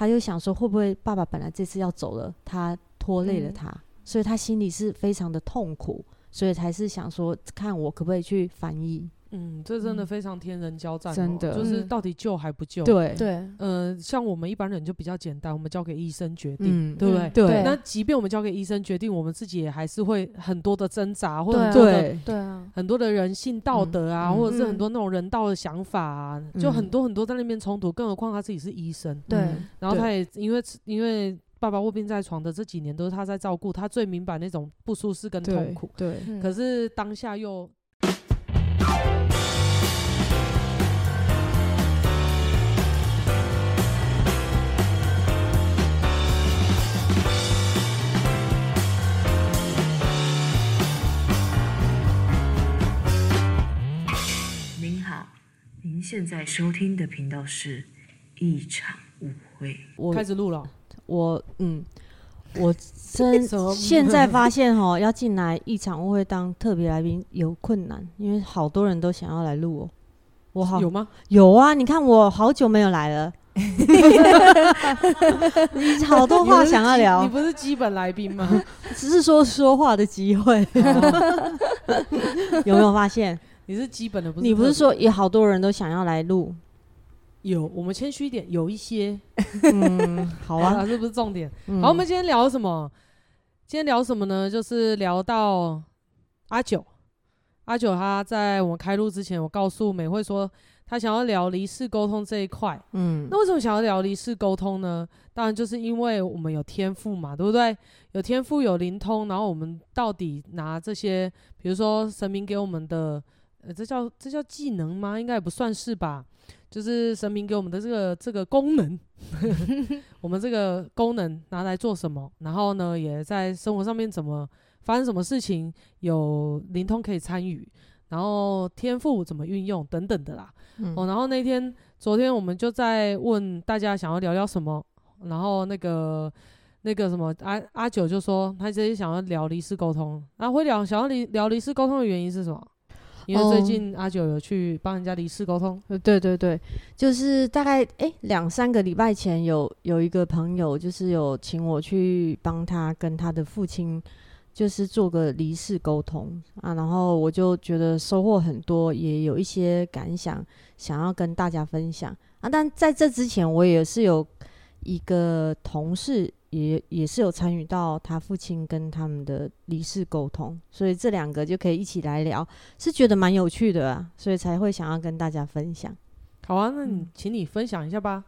他就想说会不会爸爸本来这次要走了，他拖累了他，嗯、所以他心里是非常的痛苦，所以才是想说看我可不可以去翻译。嗯，这真的非常天人交战，喔，真的就是到底救还不救？对对，呃，像我们一般人就比较简单，我们交给医生决定，嗯、对不对？对。那即便我们交给医生决定，我们自己也还是会很多的挣扎，或者对很多的对啊，很多的人性道德啊，嗯、或者是很多那种人道的想法啊，嗯、就很多很多在那边冲突。更何况他自己是医生，对。然后他也因为因为爸爸卧病在床的这几年都是他在照顾，他最明白那种不舒适跟痛苦。对。对可是当下又。现在收听的频道是一场误会。我开始录了。我嗯，我真 现在发现哈，要进来一场误会当特别来宾有困难，因为好多人都想要来录哦。我好有吗？有啊！你看我好久没有来了，你好多话想要聊。你不是基本来宾吗？只是说说话的机会。有没有发现？你是基本的，不是？你不是说有好多人都想要来录？有，我们谦虚一点，有一些。嗯，好啊，这不是重点。好，我们今天聊什么？今天聊什么呢？就是聊到阿九。阿九他在我们开录之前，我告诉美惠说，他想要聊离世沟通这一块。嗯，那为什么想要聊离世沟通呢？当然就是因为我们有天赋嘛，对不对？有天赋，有灵通，然后我们到底拿这些，比如说神明给我们的。呃，这叫这叫技能吗？应该也不算是吧。就是神明给我们的这个这个功能，我们这个功能拿来做什么？然后呢，也在生活上面怎么发生什么事情，有灵通可以参与，然后天赋怎么运用等等的啦。嗯、哦，然后那天昨天我们就在问大家想要聊聊什么，然后那个那个什么阿阿九就说他直接想要聊离世沟通，然后会聊想要离聊离世沟通的原因是什么？因为最近阿九有去帮人家离世沟通，呃，对对对，就是大概诶两三个礼拜前有有一个朋友，就是有请我去帮他跟他的父亲，就是做个离世沟通啊，然后我就觉得收获很多，也有一些感想想要跟大家分享啊。但在这之前，我也是有一个同事。也也是有参与到他父亲跟他们的离世沟通，所以这两个就可以一起来聊，是觉得蛮有趣的啊，所以才会想要跟大家分享。好啊，那你请你分享一下吧。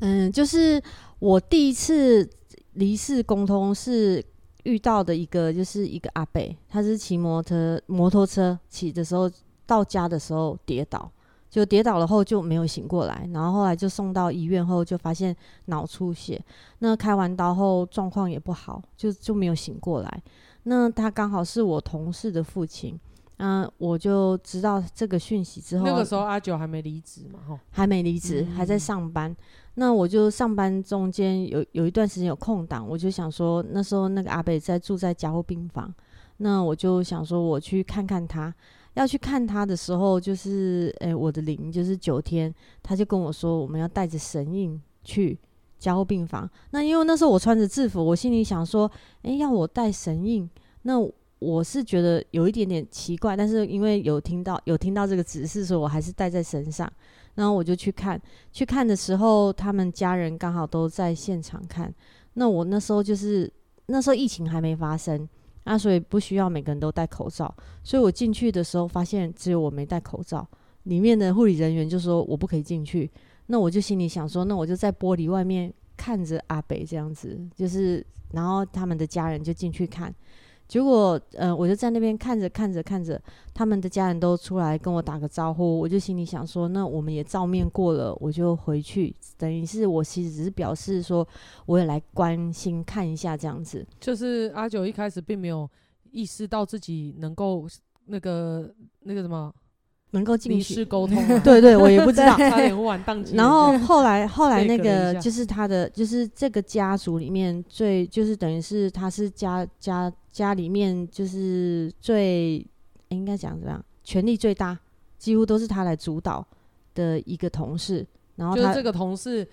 嗯，就是我第一次离世沟通是遇到的一个，就是一个阿伯，他是骑摩托摩托车骑的时候到家的时候跌倒。就跌倒了后就没有醒过来，然后后来就送到医院后就发现脑出血，那开完刀后状况也不好，就就没有醒过来。那他刚好是我同事的父亲，嗯，我就知道这个讯息之后，那个时候阿九还没离职嘛，吼，还没离职，还在上班。那我就上班中间有有一段时间有空档，我就想说那时候那个阿北在住在加护病房，那我就想说我去看看他。要去看他的时候，就是诶、我的灵就是九天，他就跟我说，我们要带着神印去加护病房。那因为那时候我穿着制服，我心里想说，诶、要我带神印，那我是觉得有一点点奇怪。但是因为有听到有听到这个指示，所以我还是带在身上。然后我就去看，去看的时候，他们家人刚好都在现场看。那我那时候就是那时候疫情还没发生。那、所以不需要每个人都戴口罩，所以我进去的时候发现只有我没戴口罩，里面的护理人员就说我不可以进去，那我就心里想说，那我就在玻璃外面看着阿北这样子，就是然后他们的家人就进去看。结果，呃，我就在那边看着看着看着，他们的家人都出来跟我打个招呼，我就心里想说，那我们也照面过了，我就回去，等于是我其实只是表示说，我也来关心看一下这样子。就是阿九一开始并没有意识到自己能够那个那个什么。能够进去沟通、啊，对对，我也不知道。然后后来后来那个就是他的，就是这个家族里面最，就是等于是他是家家家里面就是最，应该讲怎样，权力最大，几乎都是他来主导的一个同事。然后他这个同事，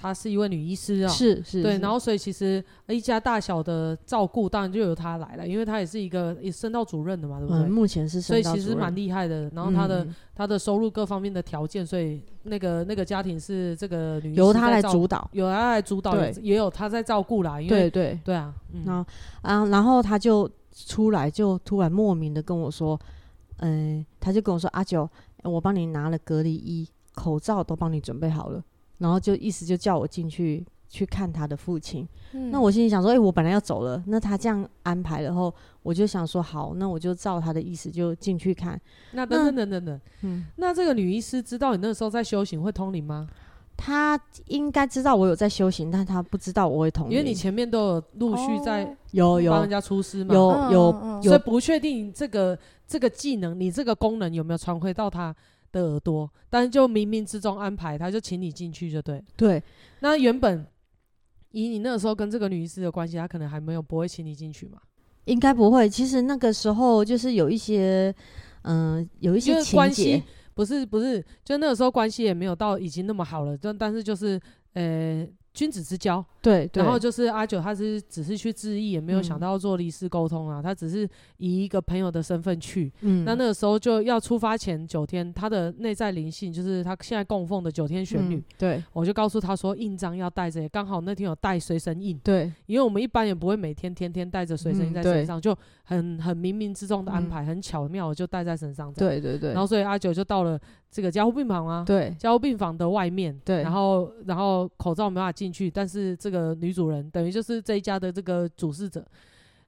她是一位女医师啊，是是，对，然后所以其实一家大小的照顾当然就由她来了，因为她也是一个也升到主任的嘛，对不对？目前是，所以其实蛮厉害的。然后她的她的收入各方面的条件，所以那个那个家庭是这个女由她来主导，由她来主导，也有她在照顾啦。因为对对对啊，然后啊，然后她就出来，就突然莫名的跟我说，嗯，她就跟我说，阿九，我帮你拿了隔离衣。口罩都帮你准备好了，然后就意思就叫我进去去看他的父亲。嗯、那我心里想说，哎、欸，我本来要走了，那他这样安排然后，我就想说，好，那我就照他的意思就进去看。那等等等等等，嗯，那这个女医师知道你那时候在修行会通灵吗？她应该知道我有在修行，但她不知道我会通灵，因为你前面都有陆续在有有帮人家出师嘛，有有，所以不确定这个这个技能，你这个功能有没有传回到他。的耳朵，但是就冥冥之中安排，他就请你进去，就对。对，那原本以你那个时候跟这个女医师的关系，他可能还没有不会请你进去嘛？应该不会。其实那个时候就是有一些，嗯、呃，有一些关系，不是不是，就那个时候关系也没有到已经那么好了，但但是就是，呃。君子之交，对，对，然后就是阿九，他是只是去致意，也没有想到做离世沟通啊，嗯、他只是以一个朋友的身份去。嗯，那那个时候就要出发前九天，他的内在灵性就是他现在供奉的九天玄女。嗯、对，我就告诉他说，印章要带着，刚好那天有带随身印。对，因为我们一般也不会每天天天带着随身印在身上，嗯、就很很冥冥之中的安排，嗯、很巧妙，就带在身上。对对对，然后所以阿九就到了。这个加护病房啊，对，加护病房的外面，对，然后然后口罩没办法进去，但是这个女主人等于就是这一家的这个主事者，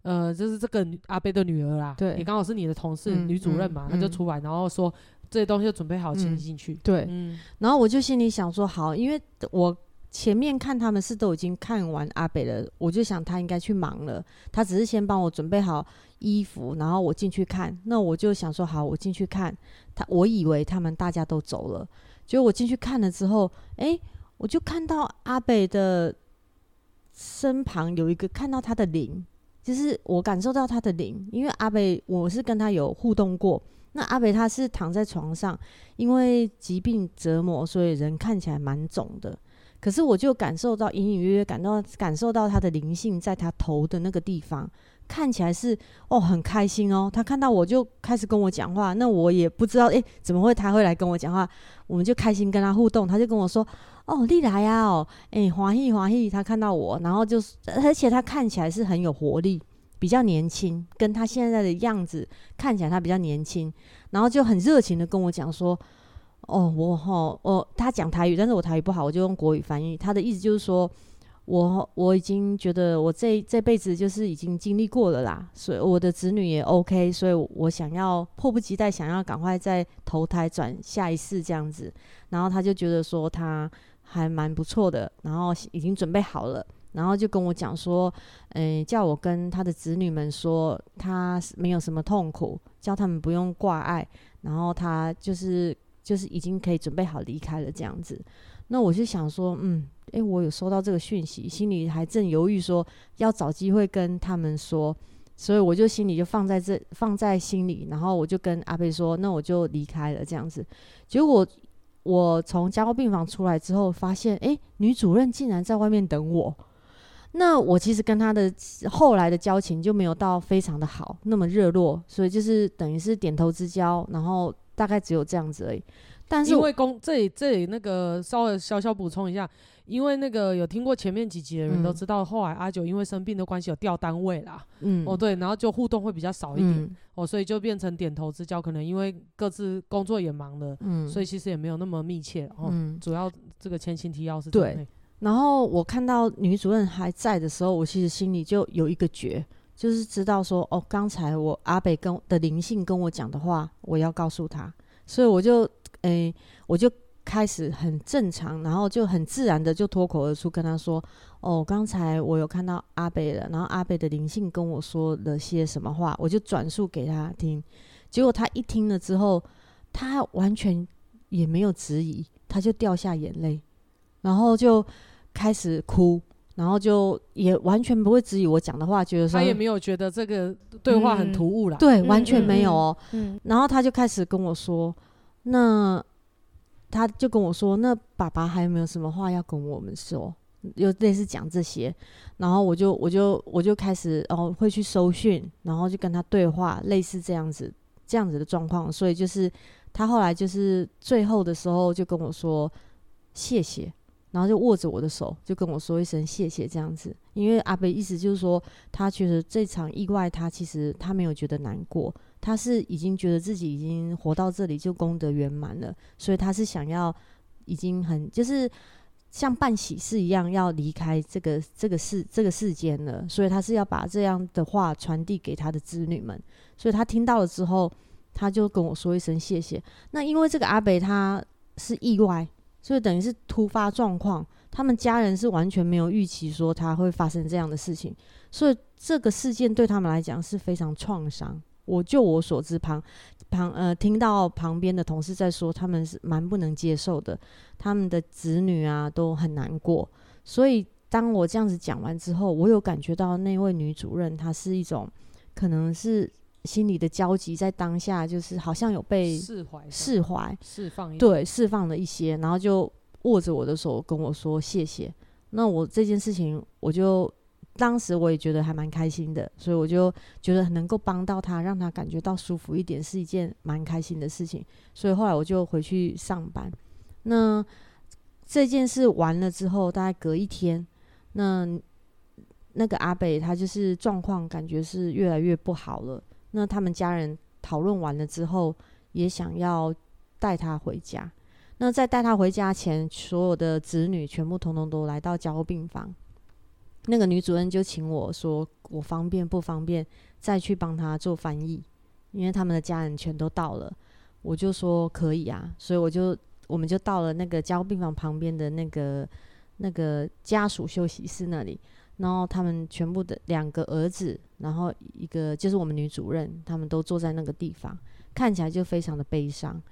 呃，就是这个阿贝的女儿啦，对，也刚好是你的同事，嗯、女主任嘛，她、嗯、就出来，然后说这些东西就准备好，请你进去，对，嗯，然后我就心里想说，好，因为我。前面看他们是都已经看完阿北了，我就想他应该去忙了。他只是先帮我准备好衣服，然后我进去看。那我就想说好，我进去看他。我以为他们大家都走了，结果我进去看了之后，哎，我就看到阿北的身旁有一个，看到他的灵，就是我感受到他的灵，因为阿北我是跟他有互动过。那阿北他是躺在床上，因为疾病折磨，所以人看起来蛮肿的。可是我就感受到隐隐约约感到感受到他的灵性在他头的那个地方，看起来是哦很开心哦。他看到我就开始跟我讲话，那我也不知道诶，怎么会他会来跟我讲话？我们就开心跟他互动，他就跟我说哦你来呀哦，诶华裔华裔。他看到我，然后就是而且他看起来是很有活力，比较年轻，跟他现在的样子看起来他比较年轻，然后就很热情的跟我讲说。哦，我哈，我他讲台语，但是我台语不好，我就用国语翻译。他的意思就是说，我我已经觉得我这这辈子就是已经经历过了啦，所以我的子女也 OK，所以我想要迫不及待想要赶快再投胎转下一世这样子。然后他就觉得说他还蛮不错的，然后已经准备好了，然后就跟我讲说，嗯，叫我跟他的子女们说，他没有什么痛苦，叫他们不用挂碍，然后他就是。就是已经可以准备好离开了这样子，那我就想说，嗯，诶、欸，我有收到这个讯息，心里还正犹豫说要找机会跟他们说，所以我就心里就放在这放在心里，然后我就跟阿贝说，那我就离开了这样子。结果我从加护病房出来之后，发现，诶、欸，女主任竟然在外面等我。那我其实跟她的后来的交情就没有到非常的好，那么热络，所以就是等于是点头之交，然后。大概只有这样子而已，但是因为公这里这里那个稍微小小补充一下，因为那个有听过前面几集的人都知道，后来阿九因为生病的关系有调单位啦，嗯，哦对，然后就互动会比较少一点，嗯、哦，所以就变成点头之交，可能因为各自工作也忙了，嗯，所以其实也没有那么密切，哦，嗯、主要这个前情提要是对。然后我看到女主任还在的时候，我其实心里就有一个觉。就是知道说哦，刚才我阿北跟的灵性跟我讲的话，我要告诉他，所以我就诶、欸，我就开始很正常，然后就很自然的就脱口而出跟他说，哦，刚才我有看到阿北了，然后阿北的灵性跟我说了些什么话，我就转述给他听，结果他一听了之后，他完全也没有质疑，他就掉下眼泪，然后就开始哭。然后就也完全不会质疑我讲的话，觉得说他也没有觉得这个对话很突兀啦。对，完全没有哦。嗯，然后他就开始跟我说：“那他就跟我说：“那爸爸还有没有什么话要跟我们说？又类似讲这些。”然后我就我就我就开始哦会去收讯，然后就跟他对话，类似这样子这样子的状况。所以就是他后来就是最后的时候就跟我说谢谢。然后就握着我的手，就跟我说一声谢谢这样子。因为阿北意思就是说，他觉得这场意外，他其实他没有觉得难过，他是已经觉得自己已经活到这里就功德圆满了，所以他是想要已经很就是像办喜事一样要离开这个这个世这个世间了，所以他是要把这样的话传递给他的子女们。所以他听到了之后，他就跟我说一声谢谢。那因为这个阿北他是意外。所以等于是突发状况，他们家人是完全没有预期说他会发生这样的事情，所以这个事件对他们来讲是非常创伤。我就我所知旁，旁旁呃听到旁边的同事在说，他们是蛮不能接受的，他们的子女啊都很难过。所以当我这样子讲完之后，我有感觉到那位女主任她是一种可能是。心里的焦急在当下就是好像有被释怀、释怀、释放，对，释放了一些，然后就握着我的手跟我说谢谢。那我这件事情，我就当时我也觉得还蛮开心的，所以我就觉得能够帮到他，让他感觉到舒服一点，是一件蛮开心的事情。所以后来我就回去上班。那这件事完了之后，大概隔一天，那那个阿北他就是状况感觉是越来越不好了。那他们家人讨论完了之后，也想要带他回家。那在带他回家前，所有的子女全部统统都来到加护病房。那个女主任就请我说：“我方便不方便再去帮他做翻译？”因为他们的家人全都到了，我就说可以啊。所以我就我们就到了那个加护病房旁边的那个那个家属休息室那里。然后他们全部的两个儿子，然后一个就是我们女主任，他们都坐在那个地方，看起来就非常的悲伤。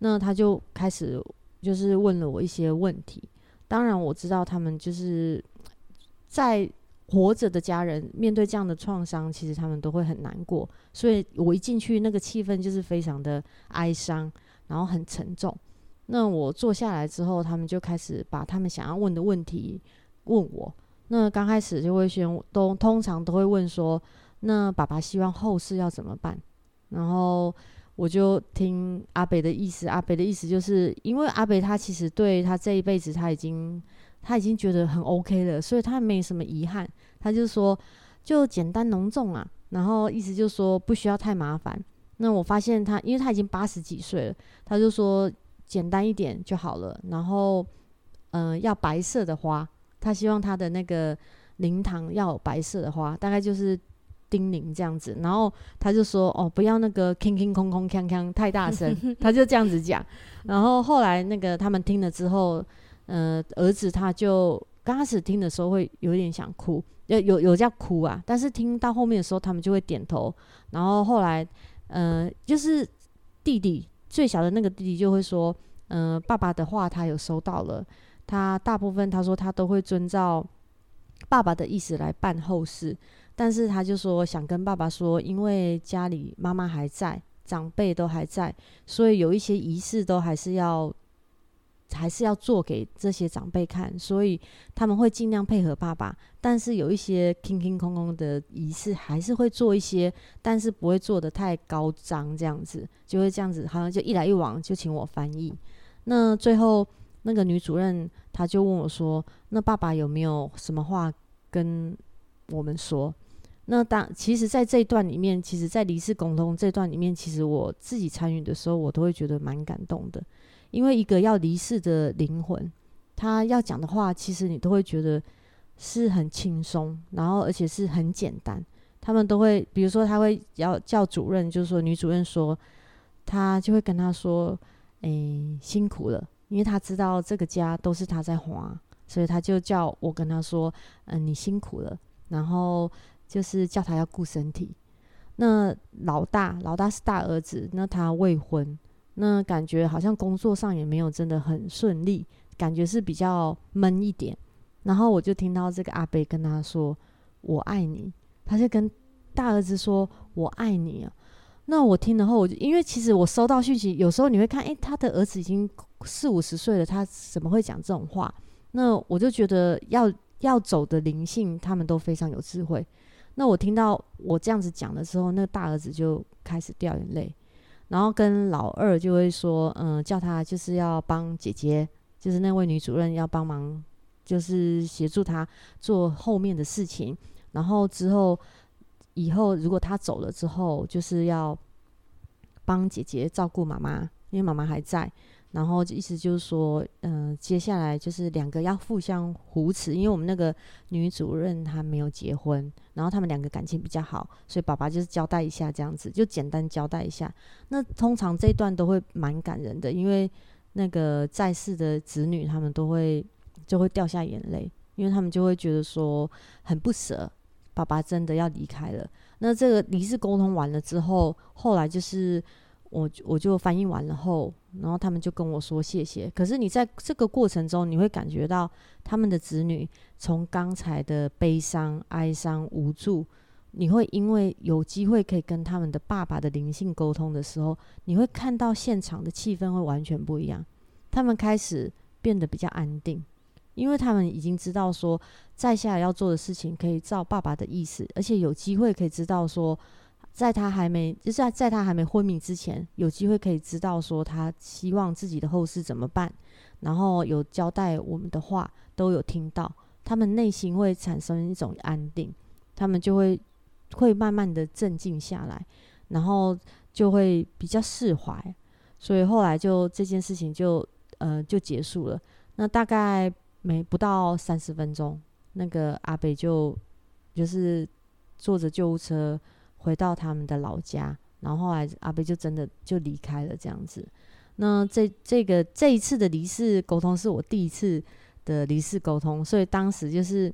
那他就开始就是问了我一些问题。当然我知道他们就是在活着的家人面对这样的创伤，其实他们都会很难过。所以我一进去，那个气氛就是非常的哀伤，然后很沉重。那我坐下来之后，他们就开始把他们想要问的问题问我。那刚开始就会先都通常都会问说，那爸爸希望后事要怎么办？然后我就听阿北的意思，阿北的意思就是因为阿北他其实对他这一辈子他已经他已经觉得很 OK 了，所以他没什么遗憾。他就说就简单浓重啊，然后意思就是说不需要太麻烦。那我发现他因为他已经八十几岁了，他就说简单一点就好了。然后嗯、呃，要白色的花。他希望他的那个灵堂要有白色的花，大概就是叮咛这样子。然后他就说：“哦，不要那个空空空空锵锵太大声。”他就这样子讲。然后后来那个他们听了之后，呃，儿子他就刚开始听的时候会有点想哭，有有有叫哭啊。但是听到后面的时候，他们就会点头。然后后来，呃，就是弟弟最小的那个弟弟就会说：“嗯、呃，爸爸的话他有收到了。”他大部分他说他都会遵照爸爸的意思来办后事，但是他就说想跟爸爸说，因为家里妈妈还在，长辈都还在，所以有一些仪式都还是要还是要做给这些长辈看，所以他们会尽量配合爸爸，但是有一些空空空空的仪式还是会做一些，但是不会做得太高张，这样子就会这样子，好像就一来一往就请我翻译，那最后。那个女主任，她就问我说：“那爸爸有没有什么话跟我们说？”那当其实，在这一段里面，其实，在离世沟通这段里面，其实我自己参与的时候，我都会觉得蛮感动的。因为一个要离世的灵魂，他要讲的话，其实你都会觉得是很轻松，然后而且是很简单。他们都会，比如说，他会要叫主任，就是说女主任说，他就会跟他说：“诶，辛苦了。”因为他知道这个家都是他在花，所以他就叫我跟他说：“嗯、你辛苦了。”然后就是叫他要顾身体。那老大，老大是大儿子，那他未婚，那感觉好像工作上也没有真的很顺利，感觉是比较闷一点。然后我就听到这个阿伯跟他说：“我爱你。”他就跟大儿子说：“我爱你啊。”那我听了后，我就因为其实我收到讯息，有时候你会看，诶，他的儿子已经四五十岁了，他怎么会讲这种话？那我就觉得要要走的灵性，他们都非常有智慧。那我听到我这样子讲的时候，那个大儿子就开始掉眼泪，然后跟老二就会说，嗯，叫他就是要帮姐姐，就是那位女主任要帮忙，就是协助她做后面的事情。然后之后以后如果他走了之后，就是要帮姐姐照顾妈妈，因为妈妈还在。然后意思就是说，嗯、接下来就是两个要互相扶持，因为我们那个女主任她没有结婚，然后他们两个感情比较好，所以爸爸就是交代一下这样子，就简单交代一下。那通常这一段都会蛮感人的，因为那个在世的子女他们都会就会掉下眼泪，因为他们就会觉得说很不舍，爸爸真的要离开了。那这个离世沟通完了之后，后来就是。我我就翻译完了后，然后他们就跟我说谢谢。可是你在这个过程中，你会感觉到他们的子女从刚才的悲伤、哀伤、无助，你会因为有机会可以跟他们的爸爸的灵性沟通的时候，你会看到现场的气氛会完全不一样。他们开始变得比较安定，因为他们已经知道说，在下来要做的事情可以照爸爸的意思，而且有机会可以知道说。在他还没，就是在在他还没昏迷之前，有机会可以知道说他希望自己的后事怎么办，然后有交代我们的话都有听到，他们内心会产生一种安定，他们就会会慢慢的镇静下来，然后就会比较释怀，所以后来就这件事情就呃就结束了。那大概没不到三十分钟，那个阿北就就是坐着救护车。回到他们的老家，然后后来阿贝就真的就离开了这样子。那这这个这一次的离世沟通是我第一次的离世沟通，所以当时就是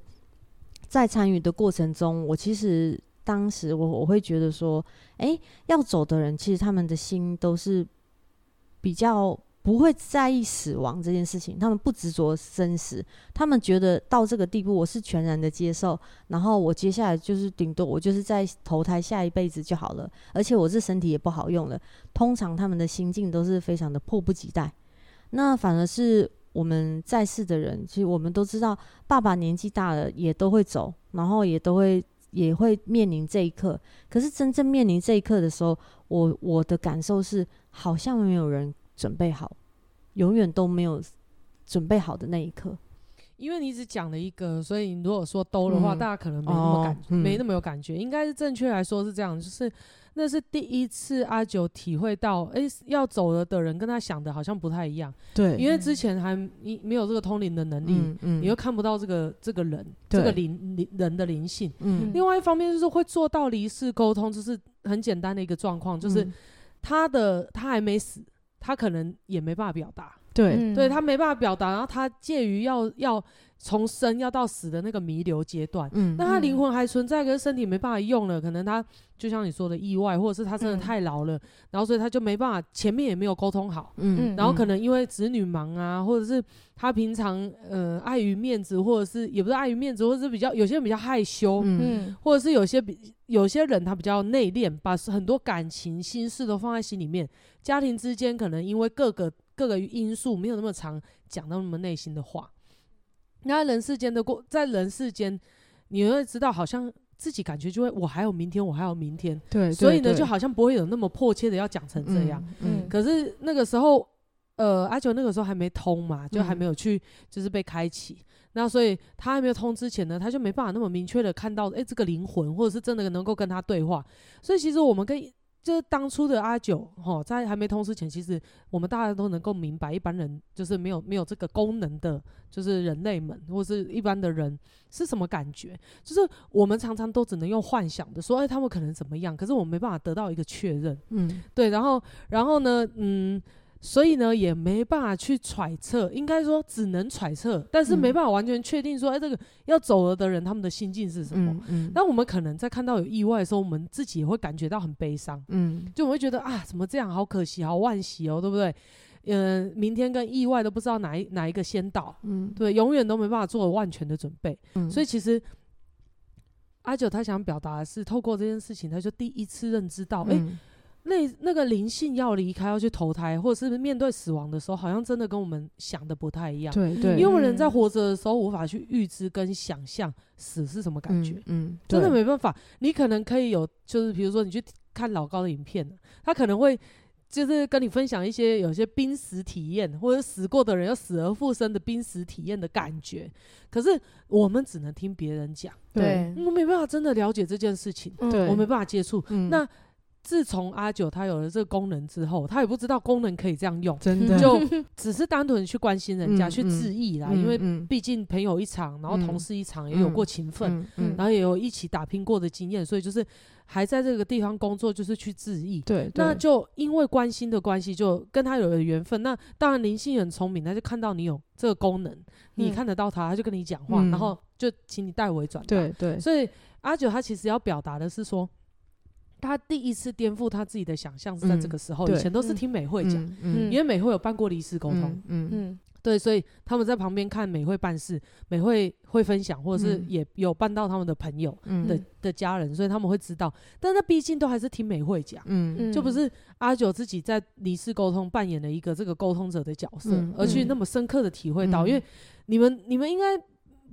在参与的过程中，我其实当时我我会觉得说，哎，要走的人其实他们的心都是比较。不会在意死亡这件事情，他们不执着生死，他们觉得到这个地步，我是全然的接受，然后我接下来就是顶多我就是在投胎下一辈子就好了，而且我这身体也不好用了。通常他们的心境都是非常的迫不及待。那反而是我们在世的人，其实我们都知道，爸爸年纪大了也都会走，然后也都会也会面临这一刻。可是真正面临这一刻的时候，我我的感受是，好像没有人。准备好，永远都没有准备好的那一刻。因为你只讲了一个，所以你如果说兜的话，嗯、大家可能没那么感觉，哦嗯、没那么有感觉。应该是正确来说是这样，就是那是第一次阿九体会到，哎、欸，要走了的人跟他想的好像不太一样。对，因为之前还你没有这个通灵的能力，你又看不到这个这个人对这个灵灵人的灵性。嗯、另外一方面就是会做到离世沟通，就是很简单的一个状况，就是他的他还没死。他可能也没办法表达，对，嗯、对他没办法表达，然后他介于要要从生要到死的那个弥留阶段，嗯，那他灵魂还存在，可是身体没办法用了，可能他就像你说的意外，或者是他真的太老了，嗯、然后所以他就没办法，前面也没有沟通好，嗯，然后可能因为子女忙啊，或者是他平常呃碍于面子，或者是也不是碍于面子，或者是比较有些人比较害羞，嗯，或者是有些比有些人他比较内敛，把很多感情心事都放在心里面。家庭之间可能因为各个各个因素没有那么常讲到那么内心的话，那人世间的过，在人世间，你会知道好像自己感觉就会我还有明天，我还有明天，对，所以呢就好像不会有那么迫切的要讲成这样，嗯，嗯。可是那个时候，呃，阿九那个时候还没通嘛，就还没有去就是被开启，嗯、那所以他还没有通之前呢，他就没办法那么明确的看到，哎、欸，这个灵魂或者是真的能够跟他对话，所以其实我们跟。就是当初的阿九，哈，在还没通知前，其实我们大家都能够明白，一般人就是没有没有这个功能的，就是人类们或是一般的人是什么感觉？就是我们常常都只能用幻想的说，哎，他们可能怎么样？可是我们没办法得到一个确认，嗯，对，然后，然后呢，嗯。所以呢，也没办法去揣测，应该说只能揣测，但是没办法完全确定说，哎、嗯，这个要走了的人他们的心境是什么？嗯嗯、那我们可能在看到有意外的时候，我们自己也会感觉到很悲伤，嗯，就我会觉得啊，怎么这样，好可惜，好惋惜哦，对不对？嗯、呃，明天跟意外都不知道哪一哪一个先到，嗯，对，永远都没办法做万全的准备，嗯，所以其实阿九他想表达的是，透过这件事情，他就第一次认知到，哎、嗯。那那个灵性要离开，要去投胎，或者是面对死亡的时候，好像真的跟我们想的不太一样。对对，因为人在活着的时候无法去预知跟想象死是什么感觉，嗯，嗯真的没办法。你可能可以有，就是比如说你去看老高的影片，他可能会就是跟你分享一些有些濒死体验，或者死过的人要死而复生的濒死体验的感觉。可是我们只能听别人讲，对，我没办法真的了解这件事情，对，我没办法接触。嗯、那自从阿九他有了这个功能之后，他也不知道功能可以这样用，真的就 只是单纯去关心人家，嗯、去致意啦。嗯、因为毕竟朋友一场，然后同事一场，也有过情分，然后也有一起打拼过的经验，所以就是还在这个地方工作，就是去致意。对，那就因为关心的关系，就跟他有了缘分。那当然灵性很聪明，他就看到你有这个功能，你看得到他，他就跟你讲话，嗯、然后就请你代为转达。对对，所以阿九他其实要表达的是说。他第一次颠覆他自己的想象是在这个时候，以前都是听美惠讲，因为美惠有办过离世沟通，嗯嗯，对，所以他们在旁边看美惠办事，美惠会分享，或者是也有办到他们的朋友的的家人，所以他们会知道，但是他毕竟都还是听美惠讲，嗯，就不是阿九自己在离世沟通扮演了一个这个沟通者的角色，而去那么深刻的体会到，因为你们你们应该。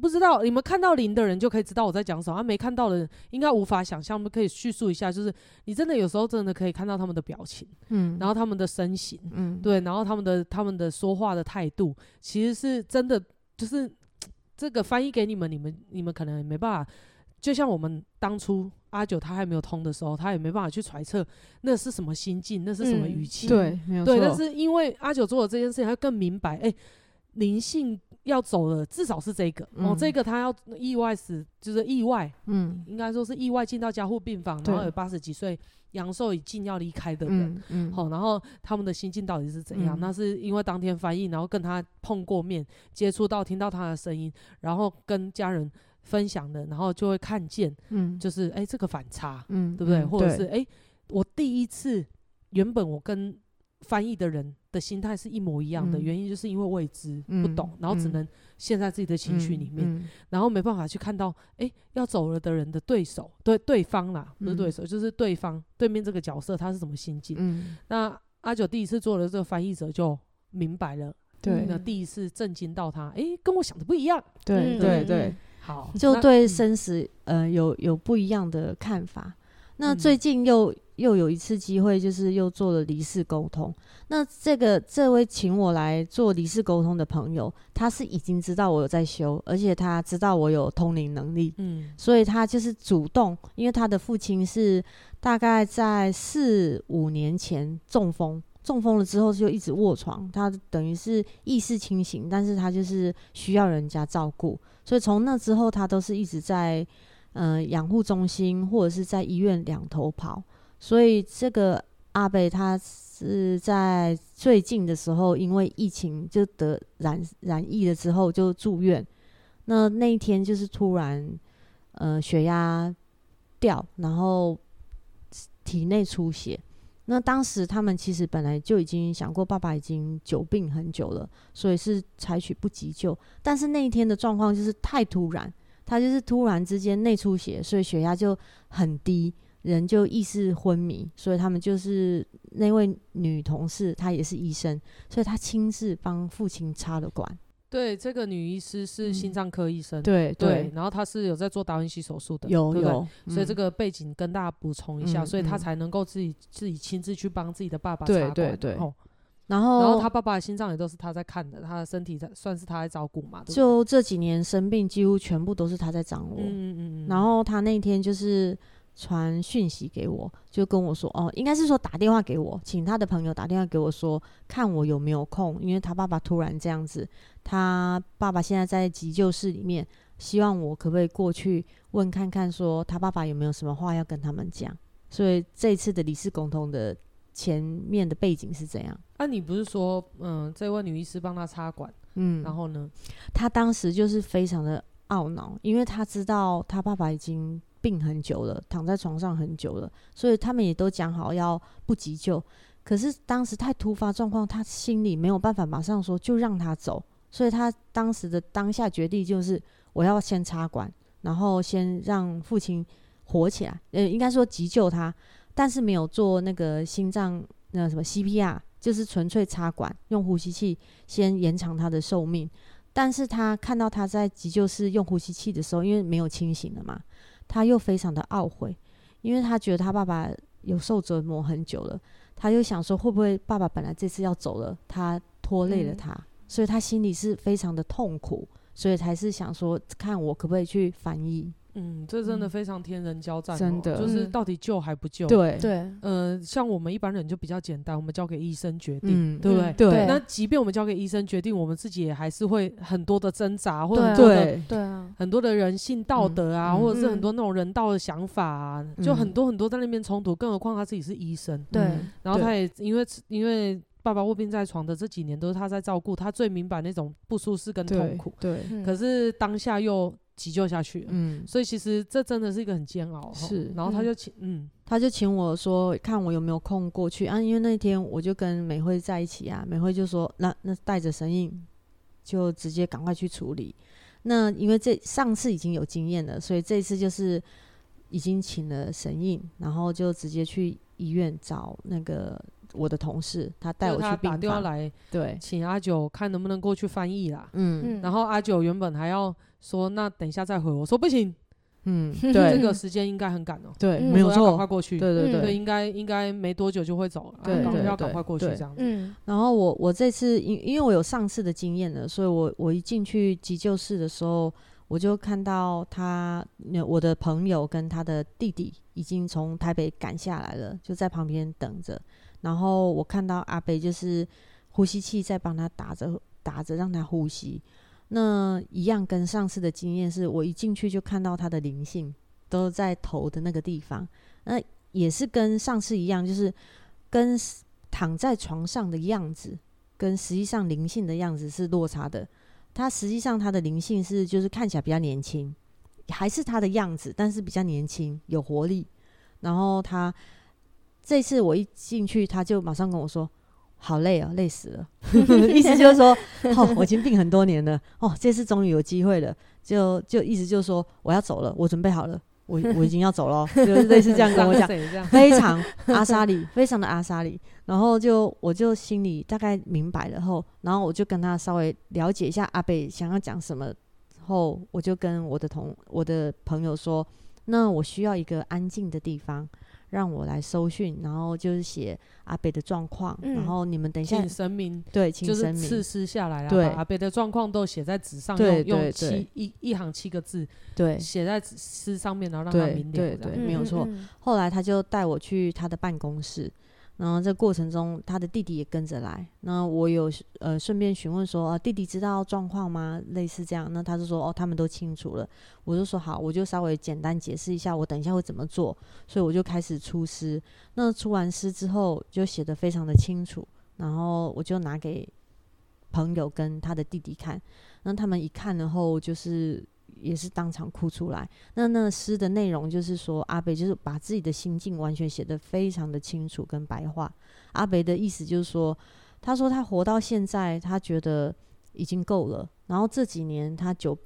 不知道你们看到灵的人就可以知道我在讲什么，啊，没看到的人应该无法想象。我们可以叙述一下，就是你真的有时候真的可以看到他们的表情，嗯，然后他们的身形，嗯，对，然后他们的他们的说话的态度，其实是真的，就是这个翻译给你们，你们你们可能也没办法。就像我们当初阿九他还没有通的时候，他也没办法去揣测那是什么心境，那是什么语气，嗯，对，没有错。对，但是因为阿九做了这件事情，他更明白，哎，灵性。要走的，至少是这个、嗯、哦，这个他要意外死，就是意外，嗯，应该说是意外进到加护病房，然后有八十几岁阳寿已尽要离开的人，嗯，好、嗯。哦，然后他们的心境到底是怎样？嗯、那是因为当天翻译，然后跟他碰过面，接触到，听到他的声音，然后跟家人分享的，然后就会看见，嗯，就是哎、欸，这个反差，嗯，对不对？或者是哎、欸，我第一次，原本我跟翻译的人的心态是一模一样的，原因就是因为未知、不懂，然后只能陷在自己的情绪里面，然后没办法去看到，哎，要走了的人的对手，对对方啦，不是对手，就是对方对面这个角色他是什么心境。那阿九第一次做了这个翻译者就明白了，对，那第一次震惊到他，哎，跟我想的不一样，对对对，好，就对生死呃有有不一样的看法。那最近又又有一次机会，就是又做了离世沟通。那这个这位请我来做离世沟通的朋友，他是已经知道我有在修，而且他知道我有通灵能力，嗯，所以他就是主动，因为他的父亲是大概在四五年前中风，中风了之后就一直卧床，他等于是意识清醒，但是他就是需要人家照顾，所以从那之后他都是一直在。嗯，养护中心或者是在医院两头跑，所以这个阿北他是在最近的时候，因为疫情就得染染疫了之后就住院。那那一天就是突然，呃，血压掉，然后体内出血。那当时他们其实本来就已经想过，爸爸已经久病很久了，所以是采取不急救。但是那一天的状况就是太突然。他就是突然之间内出血，所以血压就很低，人就意识昏迷，所以他们就是那位女同事，她也是医生，所以她亲自帮父亲插了管。对，这个女医师是心脏科医生。嗯、对对，对，然后她是有在做达文西手术的，有有。所以这个背景跟大家补充一下，嗯、所以她才能够自己自己亲自去帮自己的爸爸插管。对对对。哦然后，然后他爸爸的心脏也都是他在看的，他的身体在算是他在照顾嘛。就这几年生病，几乎全部都是他在掌握。嗯嗯嗯。然后他那天就是传讯息给我，就跟我说，哦，应该是说打电话给我，请他的朋友打电话给我说，看我有没有空，因为他爸爸突然这样子，他爸爸现在在急救室里面，希望我可不可以过去问看看，说他爸爸有没有什么话要跟他们讲。所以这次的理事共同的。前面的背景是怎样？啊，你不是说，嗯，这位女医师帮他插管，嗯，然后呢，他当时就是非常的懊恼，因为他知道他爸爸已经病很久了，躺在床上很久了，所以他们也都讲好要不急救。可是当时太突发状况，他心里没有办法马上说就让他走，所以他当时的当下决定就是我要先插管，然后先让父亲活起来，呃，应该说急救他。但是没有做那个心脏那什么 CPR，就是纯粹插管用呼吸器先延长他的寿命。但是他看到他在急救室用呼吸器的时候，因为没有清醒了嘛，他又非常的懊悔，因为他觉得他爸爸有受折磨很久了，他又想说会不会爸爸本来这次要走了，他拖累了他，嗯、所以他心里是非常的痛苦，所以才是想说看我可不可以去翻译。嗯，这真的非常天人交战，喔，真的就是到底救还不救？对对，呃，像我们一般人就比较简单，我们交给医生决定，嗯、对不对？对。那即便我们交给医生决定，我们自己也还是会很多的挣扎，或者很多的对，对啊，很多的人性道德啊，嗯、或者是很多那种人道的想法啊，嗯、就很多很多在那边冲突。更何况他自己是医生，对。然后他也因为因为爸爸卧病在床的这几年都是他在照顾，他最明白那种不舒适跟痛苦。对。对可是当下又。急救下去，嗯，所以其实这真的是一个很煎熬。是，然后他就请，嗯，他就请我说，看我有没有空过去啊。因为那天我就跟美惠在一起啊，美惠就说，那那带着神印，就直接赶快去处理。那因为这上次已经有经验了，所以这一次就是已经请了神印，然后就直接去医院找那个我的同事，他带我去病房，打电话来，对，请阿九看能不能过去翻译啦。嗯，然后阿九原本还要。说那等一下再回，我。说不行，嗯，对，这个时间应该很赶哦，对，没有错，赶快过去，对对。对，应该应该没多久就会走了，对要赶快过去这样。子。嗯，然后我我这次因因为我有上次的经验了，所以我我一进去急救室的时候，我就看到他我的朋友跟他的弟弟已经从台北赶下来了，就在旁边等着。然后我看到阿北就是呼吸器在帮他打着打着让他呼吸。那一样跟上次的经验是，我一进去就看到他的灵性都在头的那个地方。那也是跟上次一样，就是跟躺在床上的样子，跟实际上灵性的样子是落差的。他实际上他的灵性是就是看起来比较年轻，还是他的样子，但是比较年轻有活力。然后他这次我一进去，他就马上跟我说。好累哦，累死了。意思就是说，哦，我已经病很多年了，哦，这次终于有机会了，就就意思就是说，我要走了，我准备好了，我 我已经要走了，就是类似这样跟我讲，非常阿莎里，非常的阿莎里。然后就我就心里大概明白了后，然后我就跟他稍微了解一下阿北想要讲什么后，我就跟我的同我的朋友说，那我需要一个安静的地方。让我来收讯，然后就是写阿北的状况，嗯、然后你们等一下请神明对，请神明就是赐诗下来了，对把阿北的状况都写在纸上，对用用七一一行七个字，对，写在诗上面，然后让他明了，对没有错。嗯嗯、后来他就带我去他的办公室。然后这过程中，他的弟弟也跟着来。那我有呃顺便询问说，啊，弟弟知道状况吗？类似这样。那他就说，哦，他们都清楚了。我就说好，我就稍微简单解释一下，我等一下会怎么做。所以我就开始出诗。那出完诗之后，就写得非常的清楚。然后我就拿给朋友跟他的弟弟看。那他们一看然后，就是。也是当场哭出来。那那诗的内容就是说，阿北就是把自己的心境完全写得非常的清楚跟白话。阿北的意思就是说，他说他活到现在，他觉得已经够了。然后这几年他久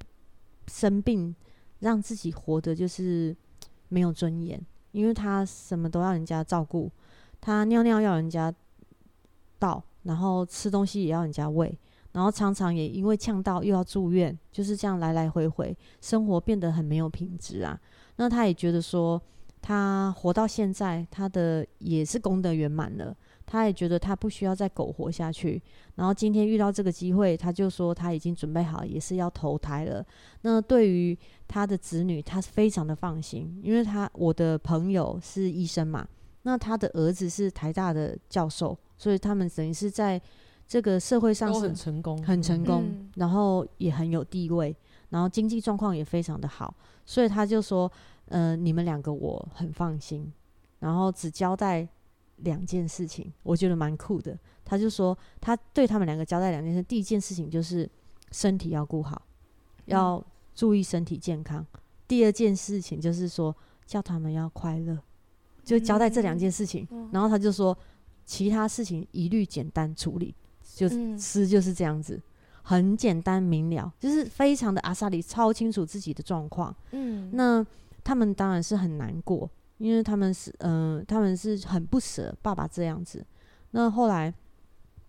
生病，让自己活得就是没有尊严，因为他什么都要人家照顾，他尿尿要人家倒，然后吃东西也要人家喂。然后常常也因为呛到又要住院，就是这样来来回回，生活变得很没有品质啊。那他也觉得说，他活到现在，他的也是功德圆满了。他也觉得他不需要再苟活下去。然后今天遇到这个机会，他就说他已经准备好，也是要投胎了。那对于他的子女，他是非常的放心，因为他我的朋友是医生嘛，那他的儿子是台大的教授，所以他们等于是在。这个社会上是很成功，很成功，然后也很有地位，然后经济状况也非常的好，所以他就说，呃，你们两个我很放心，然后只交代两件事情，我觉得蛮酷的。他就说，他对他们两个交代两件事，第一件事情就是身体要顾好，要注意身体健康；第二件事情就是说叫他们要快乐，就交代这两件事情。然后他就说，其他事情一律简单处理。就诗就是这样子，嗯、很简单明了，就是非常的阿萨里，超清楚自己的状况。嗯，那他们当然是很难过，因为他们是嗯、呃，他们是很不舍爸爸这样子。那后来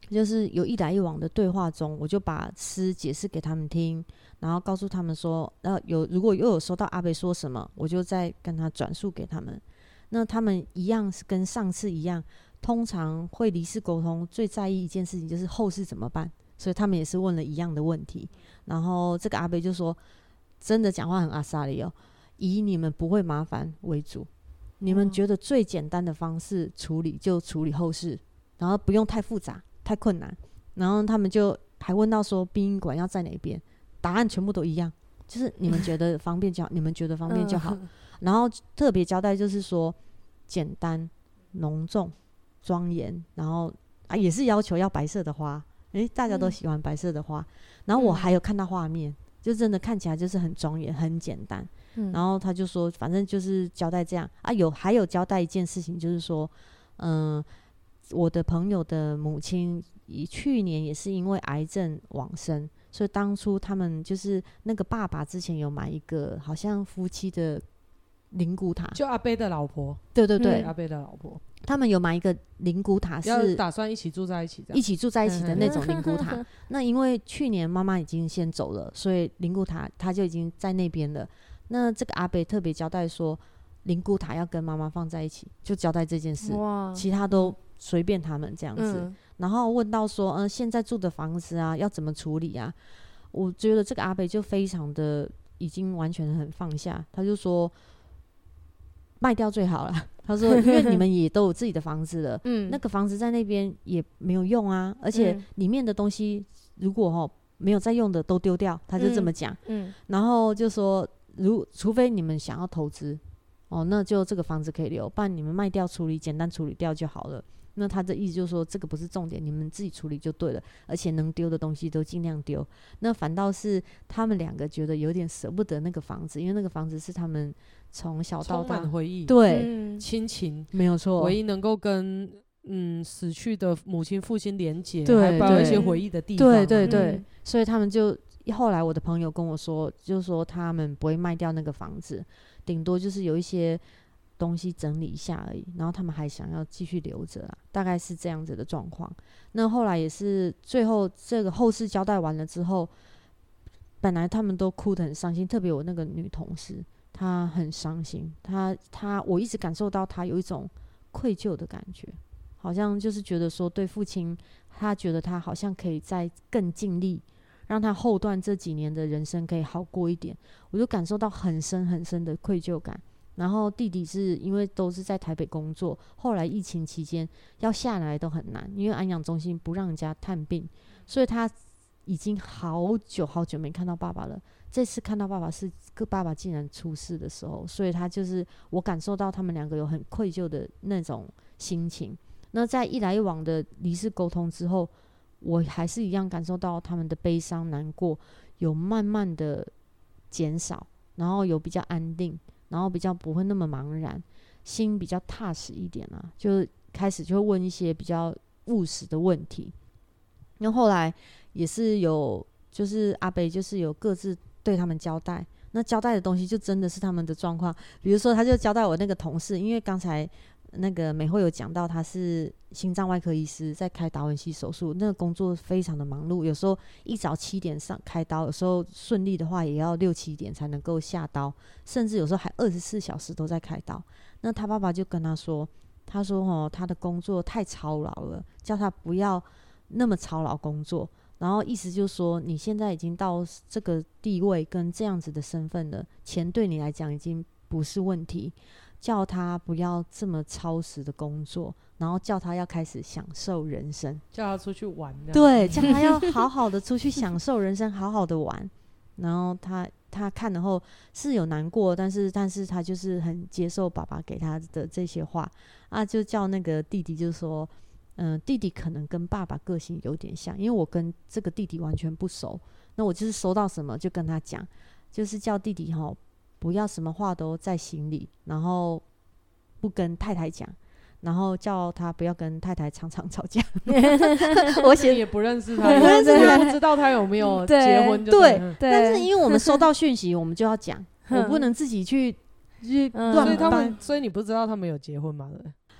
就是有一来一往的对话中，我就把诗解释给他们听，然后告诉他们说，呃，有如果又有收到阿北说什么，我就再跟他转述给他们。那他们一样是跟上次一样，通常会离世沟通最在意一件事情就是后事怎么办，所以他们也是问了一样的问题。然后这个阿伯就说：“真的讲话很阿萨里哦，以你们不会麻烦为主，你们觉得最简单的方式处理就处理后事，然后不用太复杂、太困难。”然后他们就还问到说：“殡仪馆要在哪边？”答案全部都一样，就是你们觉得方便就好，你们觉得方便就好。然后特别交代就是说，简单、隆重、庄严，然后啊也是要求要白色的花，诶，大家都喜欢白色的花。然后我还有看到画面，就真的看起来就是很庄严、很简单。然后他就说，反正就是交代这样啊，有还有交代一件事情，就是说，嗯，我的朋友的母亲，以去年也是因为癌症往生，所以当初他们就是那个爸爸之前有买一个好像夫妻的。灵骨塔，就阿贝的老婆，对对对，阿贝的老婆，他们有买一个灵骨塔，是打算一起住在一起，一起住在一起的那种灵骨塔。那因为去年妈妈已经先走了，所以灵骨塔他就已经在那边了。那这个阿贝特别交代说，灵骨塔要跟妈妈放在一起，就交代这件事，其他都随便他们这样子。然后问到说，嗯，现在住的房子啊，要怎么处理啊？我觉得这个阿贝就非常的已经完全很放下，他就说。卖掉最好了，他说，因为你们也都有自己的房子了，嗯，那个房子在那边也没有用啊，而且里面的东西如果哦没有在用的都丢掉，他就这么讲，嗯，然后就说，如除非你们想要投资，哦，那就这个房子可以留，不然你们卖掉处理，简单处理掉就好了。那他的意思就是说，这个不是重点，你们自己处理就对了，而且能丢的东西都尽量丢。那反倒是他们两个觉得有点舍不得那个房子，因为那个房子是他们从小到大充满回忆，对，亲、嗯、情没有错，唯一能够跟嗯死去的母亲、父亲连结，对，还有一些回忆的地方、啊。对对对，嗯、所以他们就后来我的朋友跟我说，就是说他们不会卖掉那个房子，顶多就是有一些。东西整理一下而已，然后他们还想要继续留着啊，大概是这样子的状况。那后来也是最后这个后事交代完了之后，本来他们都哭得很伤心，特别我那个女同事，她很伤心，她她我一直感受到她有一种愧疚的感觉，好像就是觉得说对父亲，她觉得她好像可以再更尽力，让他后段这几年的人生可以好过一点，我就感受到很深很深的愧疚感。然后弟弟是因为都是在台北工作，后来疫情期间要下来都很难，因为安养中心不让人家探病，所以他已经好久好久没看到爸爸了。这次看到爸爸是个爸爸竟然出事的时候，所以他就是我感受到他们两个有很愧疚的那种心情。那在一来一往的离世沟通之后，我还是一样感受到他们的悲伤难过有慢慢的减少，然后有比较安定。然后比较不会那么茫然，心比较踏实一点啊，就开始就会问一些比较务实的问题。那后来也是有，就是阿北就是有各自对他们交代，那交代的东西就真的是他们的状况。比如说，他就交代我那个同事，因为刚才。那个美会有讲到，他是心脏外科医师，在开达文西手术，那个工作非常的忙碌，有时候一早七点上开刀，有时候顺利的话也要六七点才能够下刀，甚至有时候还二十四小时都在开刀。那他爸爸就跟他说，他说哦，他的工作太操劳了，叫他不要那么操劳工作，然后意思就是说，你现在已经到这个地位跟这样子的身份了，钱对你来讲已经不是问题。叫他不要这么超时的工作，然后叫他要开始享受人生，叫他出去玩。对，叫他要好好的出去享受人生，好好的玩。然后他他看了后是有难过，但是但是他就是很接受爸爸给他的这些话啊，就叫那个弟弟就说，嗯、呃，弟弟可能跟爸爸个性有点像，因为我跟这个弟弟完全不熟，那我就是收到什么就跟他讲，就是叫弟弟哈。不要什么话都在心里，然后不跟太太讲，然后叫他不要跟太太常常吵架。我写也不认识他，不认识他，不知道他有没有结婚。对，但是因为我们收到讯息，我们就要讲，我不能自己去就是嗯乱所以他们，所以你不知道他们有结婚吗？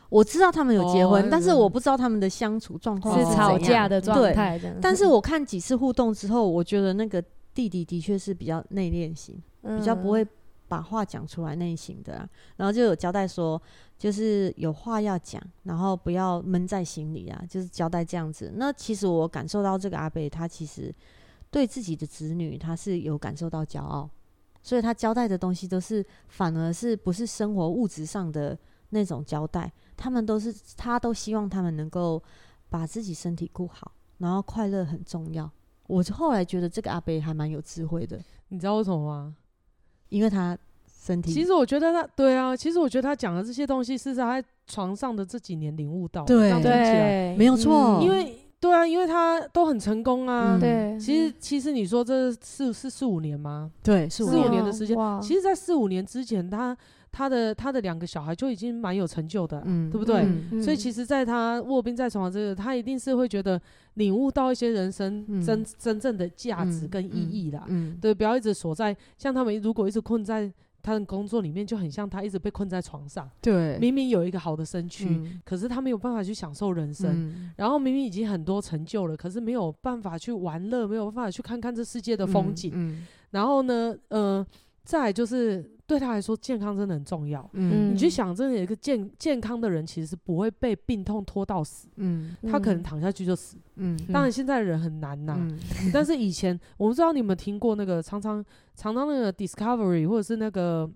我知道他们有结婚，哦但是我不知道他们的相处状况是哦吵架的状态。但是我看几次互动之后，我觉得那个弟弟的确是比较内敛型，比较不会把话讲出来内型的啊。然后就有交代说，就是有话要讲，然后不要闷在心里啊，就是交代这样子。那其实我感受到这个阿伯他其实对自己的子女他是有感受到骄傲，所以他交代的东西都是反而是不是生活物质上的那种交代，他们都是他都希望他们能够把自己身体顾好，然后快乐很重要。我后来觉得这个阿伯还蛮有智慧的，你知道为什么吗？因为他身体。其实我觉得他对啊，其实我觉得他讲的这些东西是在他在床上的这几年领悟到的。对。对，没有错。嗯因为对啊，因为他都很成功啊。嗯。对，其实其实你说这四是四五年吗？对四五年。的时间。其实，在四五年之前，他他的他的两个小孩就已经蛮有成就的对不对？嗯所以其实，在他卧病在床的这个，他一定是会觉得领悟到一些人生嗯真、真正的价值跟意义啦。嗯对，不要一直锁在像他们如果一直困在他的工作里面，就很像他一直被困在床上。对明明有一个好的身躯，嗯可是他没有办法去享受人生。嗯然后明明已经很多成就了，可是没有办法去玩乐，没有办法去看看这世界的风景。嗯然后呢，呃，再就是对他来说，健康真的很重要。嗯你去想，真的有一个健健康的人，其实是不会被病痛拖到死，嗯他可能躺下去就死。嗯当然，现在的人很难呐、嗯 但是以前我不知道你有没有听过那个常常常常那个 Discovery 或者是那个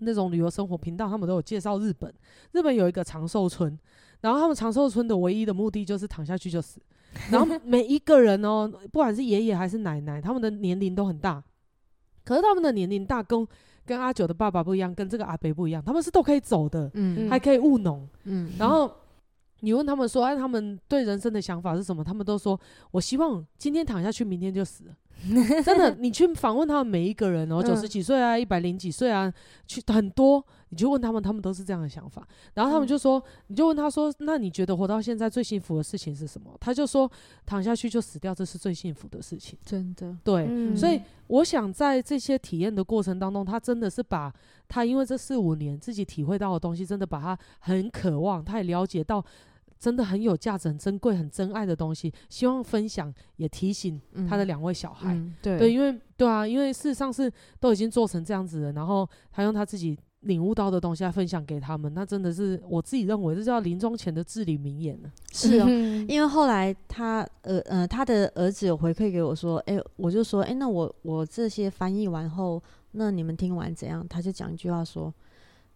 那种旅游生活频道，他们都有介绍日本。日本有一个长寿村，然后他们长寿村的唯一的目的就是躺下去就死。然后每一个人哦，不管是爷爷还是奶奶，他们的年龄都很大，可是他们的年龄大跟跟阿九的爸爸不一样，跟这个阿北不一样，他们是都可以走的，嗯还可以务农。嗯然后你问他们说，哎，他们对人生的想法是什么？他们都说，我希望今天躺下去，明天就死了。真的，你去访问他们每一个人哦，九十几岁啊，一百零几岁啊，去很多，你就问他们，他们都是这样的想法。然后他们就说，你就问他说，那你觉得活到现在最幸福的事情是什么？他就说，躺下去就死掉，这是最幸福的事情。真的对，嗯所以我想在这些体验的过程当中，他真的是把他因为这四五年自己体会到的东西，真的把他很渴望，他也了解到真的很有价值、很珍贵、很珍爱的东西，希望分享，也提醒他的两位小孩。嗯对对，因为对啊，因为事实上是都已经做成这样子了，然后他用他自己领悟到的东西来分享给他们，那真的是我自己认为这叫临终前的至理名言呢。是哦。嗯 因为后来他呃呃他的儿子有回馈给我说，哎、我就说，哎、那我我这些翻译完后，那你们听完怎样？他就讲一句话说，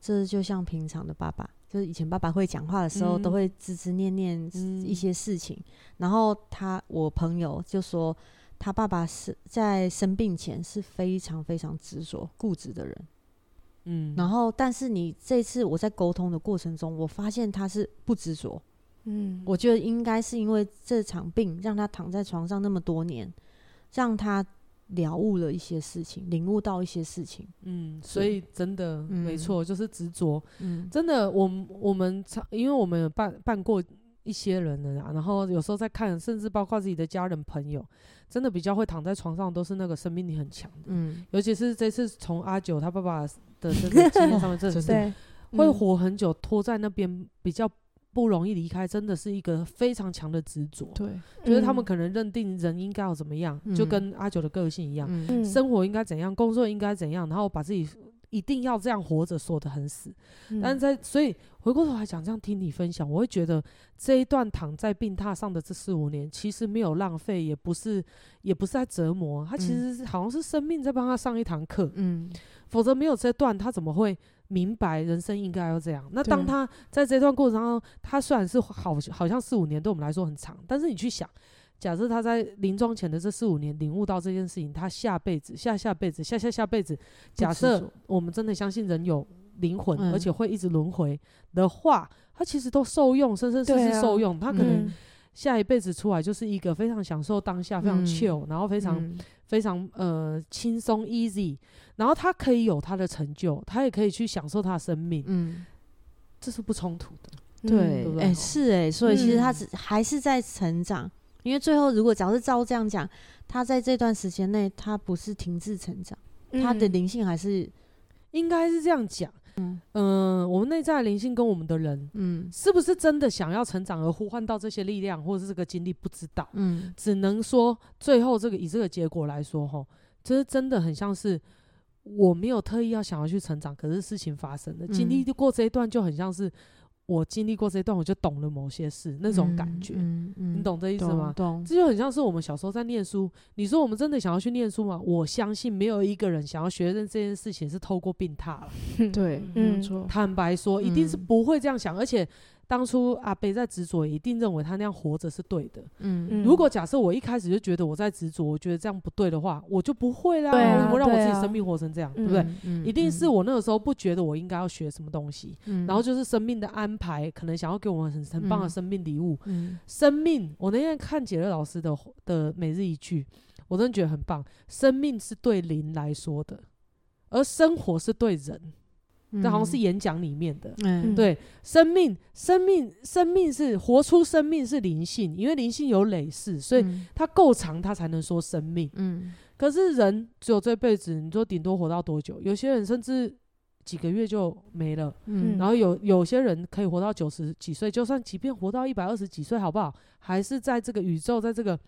这就像平常的爸爸，就是以前爸爸会讲话的时候，嗯都会吱吱念念嗯一些事情。然后他我朋友就说，他爸爸是在生病前是非常非常执着固执的人。嗯，然后，但是你这次我在沟通的过程中，我发现他是不执着。嗯我觉得应该是因为这场病让他躺在床上那么多年，让他了悟了一些事情，领悟到一些事情。嗯，所以真的、嗯没错，就是执着。嗯真的，我们我们常，因为我们有办办过一些人了啊，然后有时候在看，甚至包括自己的家人朋友，真的比较会躺在床上，都是那个生命力很强的。嗯，尤其是这次从阿九他爸爸的这个经验上面，真的是，会嗯活很久，拖在那边比较不容易离开，真的是一个非常强的执着。对，就是他们嗯可能认定人应该要怎么样，就嗯跟阿九的个性一样，生活应该怎样，工作应该怎样，然后把自己一定要这样活着说得很死。嗯但是在所以回过头来讲，这样听你分享，我会觉得这一段躺在病榻上的这四五年，其实没有浪费，也不是也不是在折磨，他其实是好像是生命在帮他上一堂课。嗯否则没有这段，他怎么会明白人生应该要这样？那当他在这段过程当中，他虽然是好好像四五年对我们来说很长，但是你去想，假设他在临终前的这四五年领悟到这件事情，他下辈子、下下辈子、下下下辈子，假设我们真的相信人有灵魂，嗯。而且会一直轮回的话，他其实都受用，生生世世受用，他可能嗯。下一辈子出来就是一个非常享受当下、非常嗯。chill，然后非常。嗯非常呃轻松 easy，然后他可以有他的成就，他也可以去享受他的生命，嗯，这是不冲突的。对对不，对哎、是哎、所以其实他嗯只还是在成长，因为最后如果假设照这样讲，他在这段时间内他不是停滞成长，他的嗯灵性还是应该是这样讲。嗯、呃，我们内在灵性跟我们的人，嗯，是不是真的想要成长而呼唤到这些力量，或者是这个经历？不知道，嗯，只能说最后这个以这个结果来说，哈，这是真的很像是我没有特意要想要去成长，可是事情发生了，经历过这一段就很像是。我经历过这一段，我就懂了某些事，那种感觉，嗯嗯嗯、你懂这意思吗？懂。这就很像是我们小时候在念书。你说我们真的想要去念书吗？我相信没有一个人想要学认这件事情是透过病榻了。对，没错。坦白说，一定是不会这样想，而且。当初阿北在执着，一定认为他那样活着是对的。嗯，如果假设我一开始就觉得我在执着，我觉得这样不对的话，我就不会啦。我让我自己生命活成这样，对不对？一定是我那个时候不觉得我应该要学什么东西，然后就是生命的安排，可能想要给我们很很棒的生命礼物。生命，我那天看杰乐老师的的每日一句，我真的觉得很棒。生命是对灵来说的，而生活是对人。这好像是演讲里面的，嗯、对，生命，生命，生命是活出生命是灵性，因为灵性有累世，所以它够长，它才能说生命。嗯，可是人只有这辈子，你说顶多活到多久？有些人甚至几个月就没了，嗯，然后有有些人可以活到九十几岁，就算即便活到一百二十几岁，好不好？还是在这个宇宙，在这个。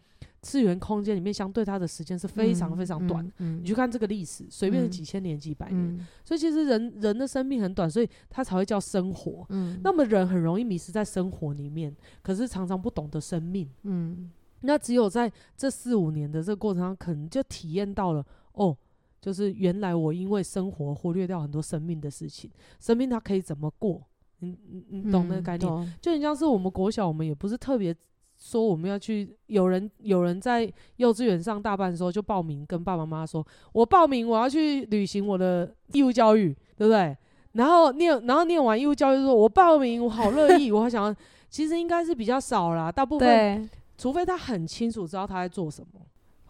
次元空间里面，相对它的时间是非常非常短。嗯你去看这个历史，随便是几千年、几百年。所以其实人人的生命很短，所以它才会叫生活。嗯、那么人很容易迷失在生活里面，可是常常不懂得生命。嗯、那只有在这四五年的这个过程中，可能就体验到了哦，就是原来我因为生活忽略掉很多生命的事情。生命它可以怎么过？你你你懂那个概念？嗯、就很像是我们国小，我们也不是特别。说我们要去，有人有人在幼稚园上大班的时候就报名，跟爸爸妈妈说：“我报名，我要去履行我的义务教育，对不对？”然后念，然后念完义务教育说：“我报名，我好乐意，我好想要。”其实应该是比较少啦，大部分，除非他很清楚知道他在做什么，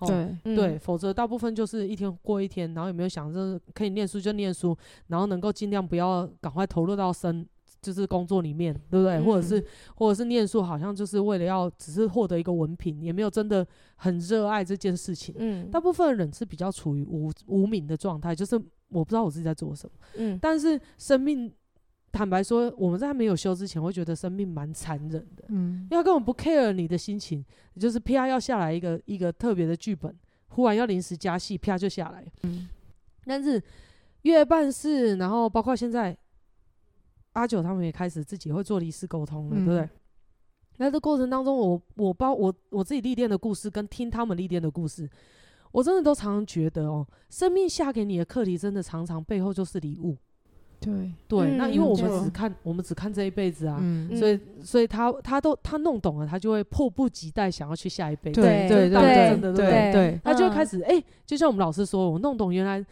哦、对、嗯、对，否则大部分就是一天过一天，然后有没有想着可以念书就念书，然后能够尽量不要赶快投入到生。就是工作里面，对不对？嗯、或者是，或者是念书，好像就是为了要只是获得一个文凭，也没有真的很热爱这件事情。嗯，大部分人是比较处于无无名的状态，就是我不知道我自己在做什么。嗯，但是生命，坦白说，我们在没有修之前，会觉得生命蛮残忍的。嗯，因为他根本不 care 你的心情，就是啪要下来一个一个特别的剧本，忽然要临时加戏，啪就下来。嗯，但是越办事，然后包括现在。阿九他们也开始自己会做离世沟通了，嗯、对不对？那这过程当中我，我我包我我自己历练的故事，跟听他们历练的故事，我真的都常常觉得哦，生命下给你的课题，真的常常背后就是礼物。对对，那因为我们只看、嗯、我们只看这一辈子啊，嗯、所以所以他他都他弄懂了，他就会迫不及待想要去下一辈子。对对对，对对，对，他就会开始哎、欸，就像我们老师说，我弄懂原来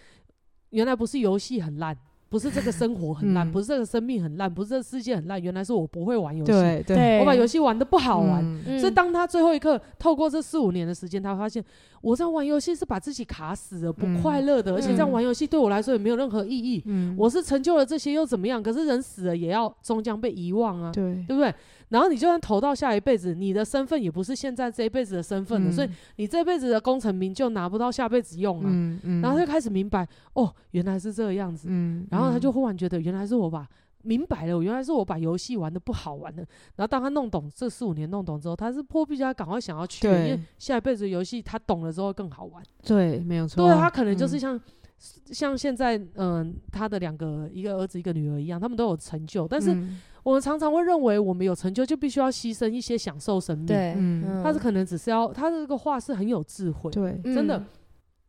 原来不是游戏很烂。不是这个生活很烂，嗯、不是这个生命很烂，不是这个世界很烂，原来是我不会玩游戏，对对，我把游戏玩的不好玩。嗯、所以当他最后一刻透过这四五年的时间，他发现我在玩游戏是把自己卡死了，不快乐的，嗯、而且这样玩游戏对我来说也没有任何意义。嗯、我是成就了这些又怎么样？可是人死了也要终将被遗忘啊，对，对不对？然后你就算投到下一辈子，你的身份也不是现在这一辈子的身份了，嗯、所以你这辈子的功成名就拿不到下辈子用了。嗯嗯、然后他就开始明白，哦，原来是这个样子。嗯、然后他就忽然觉得，原来是我把明白了，原来是我把游戏玩的不好玩了。然后当他弄懂这四五年弄懂之后，他是迫不及待赶快想要去，因为下一辈子游戏他懂了之后更好玩。对，没有错。对，他可能就是像、嗯、像现在，嗯、呃，他的两个一个儿子一个女儿一样，他们都有成就，但是。嗯我们常常会认为，我们有成就就必须要牺牲一些享受生命。对，嗯，他是可能只是要，他的这个话是很有智慧。对，真的，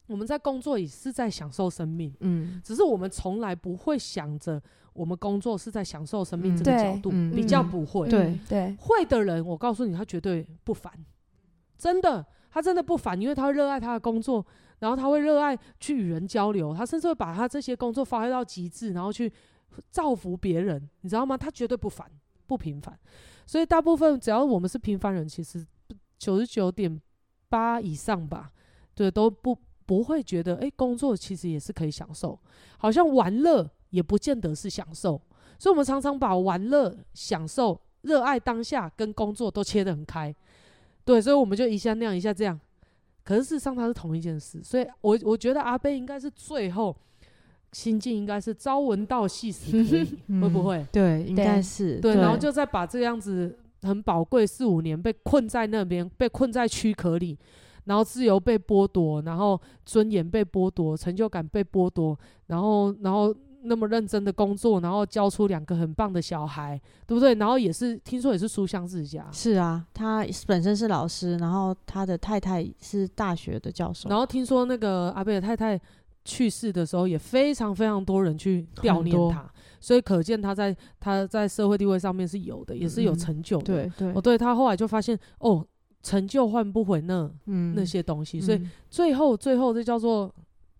我们在工作也是在享受生命。嗯，只是我们从来不会想着我们工作是在享受生命这个角度，比较不会。对对，会的人，我告诉你，他绝对不烦。真的，他真的不烦，因为他会热爱他的工作，然后他会热爱去与人交流，他甚至会把他这些工作发挥到极致，然后去。造福别人，你知道吗？他绝对不烦，不平凡。所以大部分只要我们是平凡人，其实九十九点八以上吧，对，都不不会觉得，诶，工作其实也是可以享受，好像玩乐也不见得是享受。所以我们常常把玩乐、享受、热爱当下跟工作都切得很开，对，所以我们就一下那样，一下这样。可是事实上它是同一件事，所以我我觉得阿贝应该是最后。心境应该是朝闻道夕死 会不会？对，应该是对，然后就再把这样子很宝贵四五年被困在那边，被困在躯壳里，然后自由被剥夺，然后尊严被剥夺，成就感被剥夺，然后然后那么认真的工作，然后教出两个很棒的小孩，对不对？然后也是听说也是书香世家，是啊，他本身是老师，然后他的太太是大学的教授，然后听说那个阿贝尔太太。去世的时候也非常非常多人去悼念他，所以可见他在他在社会地位上面是有的，嗯、也是有成就的。对对，哦，对他后来就发现哦，成就换不回那、嗯、那些东西，所以最后最后这叫做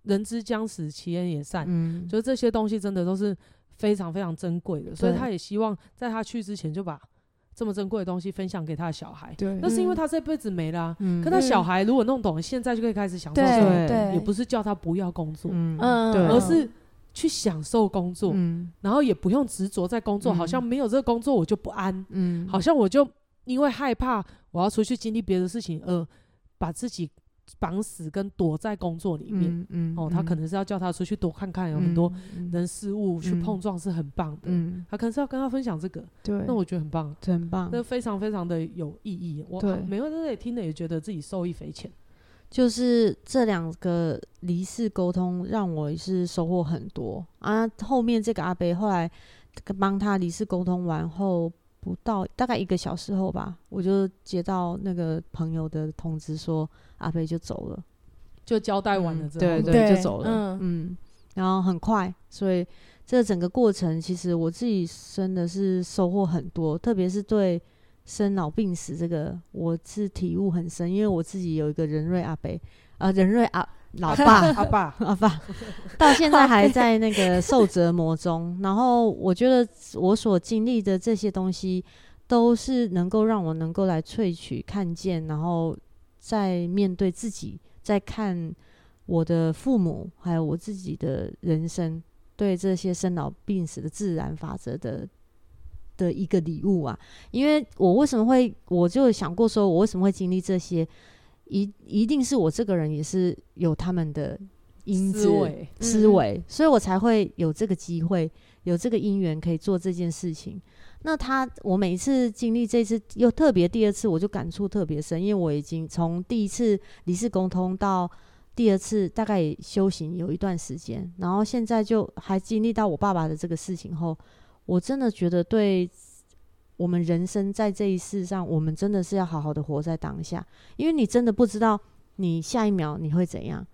人之将死，其言也善。嗯，就是这些东西真的都是非常非常珍贵的，所以他也希望在他去之前就把。这么珍贵的东西分享给他的小孩，对，那是因为他这辈子没了、啊。嗯，可他小孩如果弄懂，现在就可以开始享受。对，对，也不是叫他不要工作，嗯，对，而是去享受工作，嗯，然后也不用执着在工作，好像没有这个工作我就不安，嗯，好像我就因为害怕我要出去经历别的事情而把自己。绑死跟躲在工作里面，嗯，嗯哦，他可能是要叫他出去多看看，有很多人事物去碰撞是很棒的，嗯，他可能是要跟他分享这个，对，那我觉得很棒，很棒，那非常非常的有意义，我每个人也听了也觉得自己受益匪浅，就是这两个离世沟通让我是收获很多。啊，后面这个阿伯后来帮他离世沟通完后。不到大概一个小时后吧，我就接到那个朋友的通知说阿伯就走了，就交代完了之后，嗯、对对，就走了，嗯，嗯，然后很快，所以这整个过程其实我自己真的是收获很多，特别是对生老病死这个，我是体悟很深，因为我自己有一个仁瑞阿伯，啊、呃，仁瑞阿。老爸，阿爸，阿爸，到现在还在那个受折磨中。然后我觉得我所经历的这些东西，都是能够让我能够来萃取、看见，然后在面对自己，在看我的父母，还有我自己的人生，对这些生老病死的自然法则的的一个礼物啊。因为我为什么会，我就想过说，我为什么会经历这些？一一定是我这个人也是有他们的因子思维，思维，所以我才会有这个机会，有这个因缘可以做这件事情。那他，我每一次经历这次，又特别第二次，我就感触特别深，因为我已经从第一次离世沟通到第二次，大概修行有一段时间，然后现在就还经历到我爸爸的这个事情后，我真的觉得对。我们人生在这一世上，我们真的是要好好的活在当下，因为你真的不知道你下一秒你会怎样。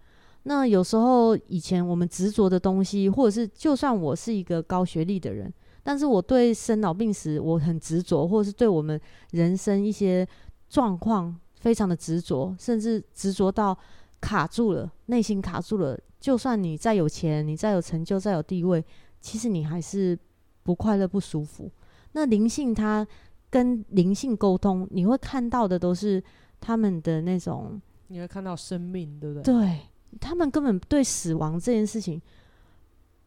那有时候以前我们执着的东西，或者是就算我是一个高学历的人，但是我对生老病死我很执着，或者是对我们人生一些状况非常的执着，甚至执着到卡住了，内心卡住了。就算你再有钱，你再有成就，再有地位，其实你还是不快乐、不舒服。那灵性，它跟灵性沟通，你会看到的都是他们的那种，你会看到生命，对不对？对，他们根本对死亡这件事情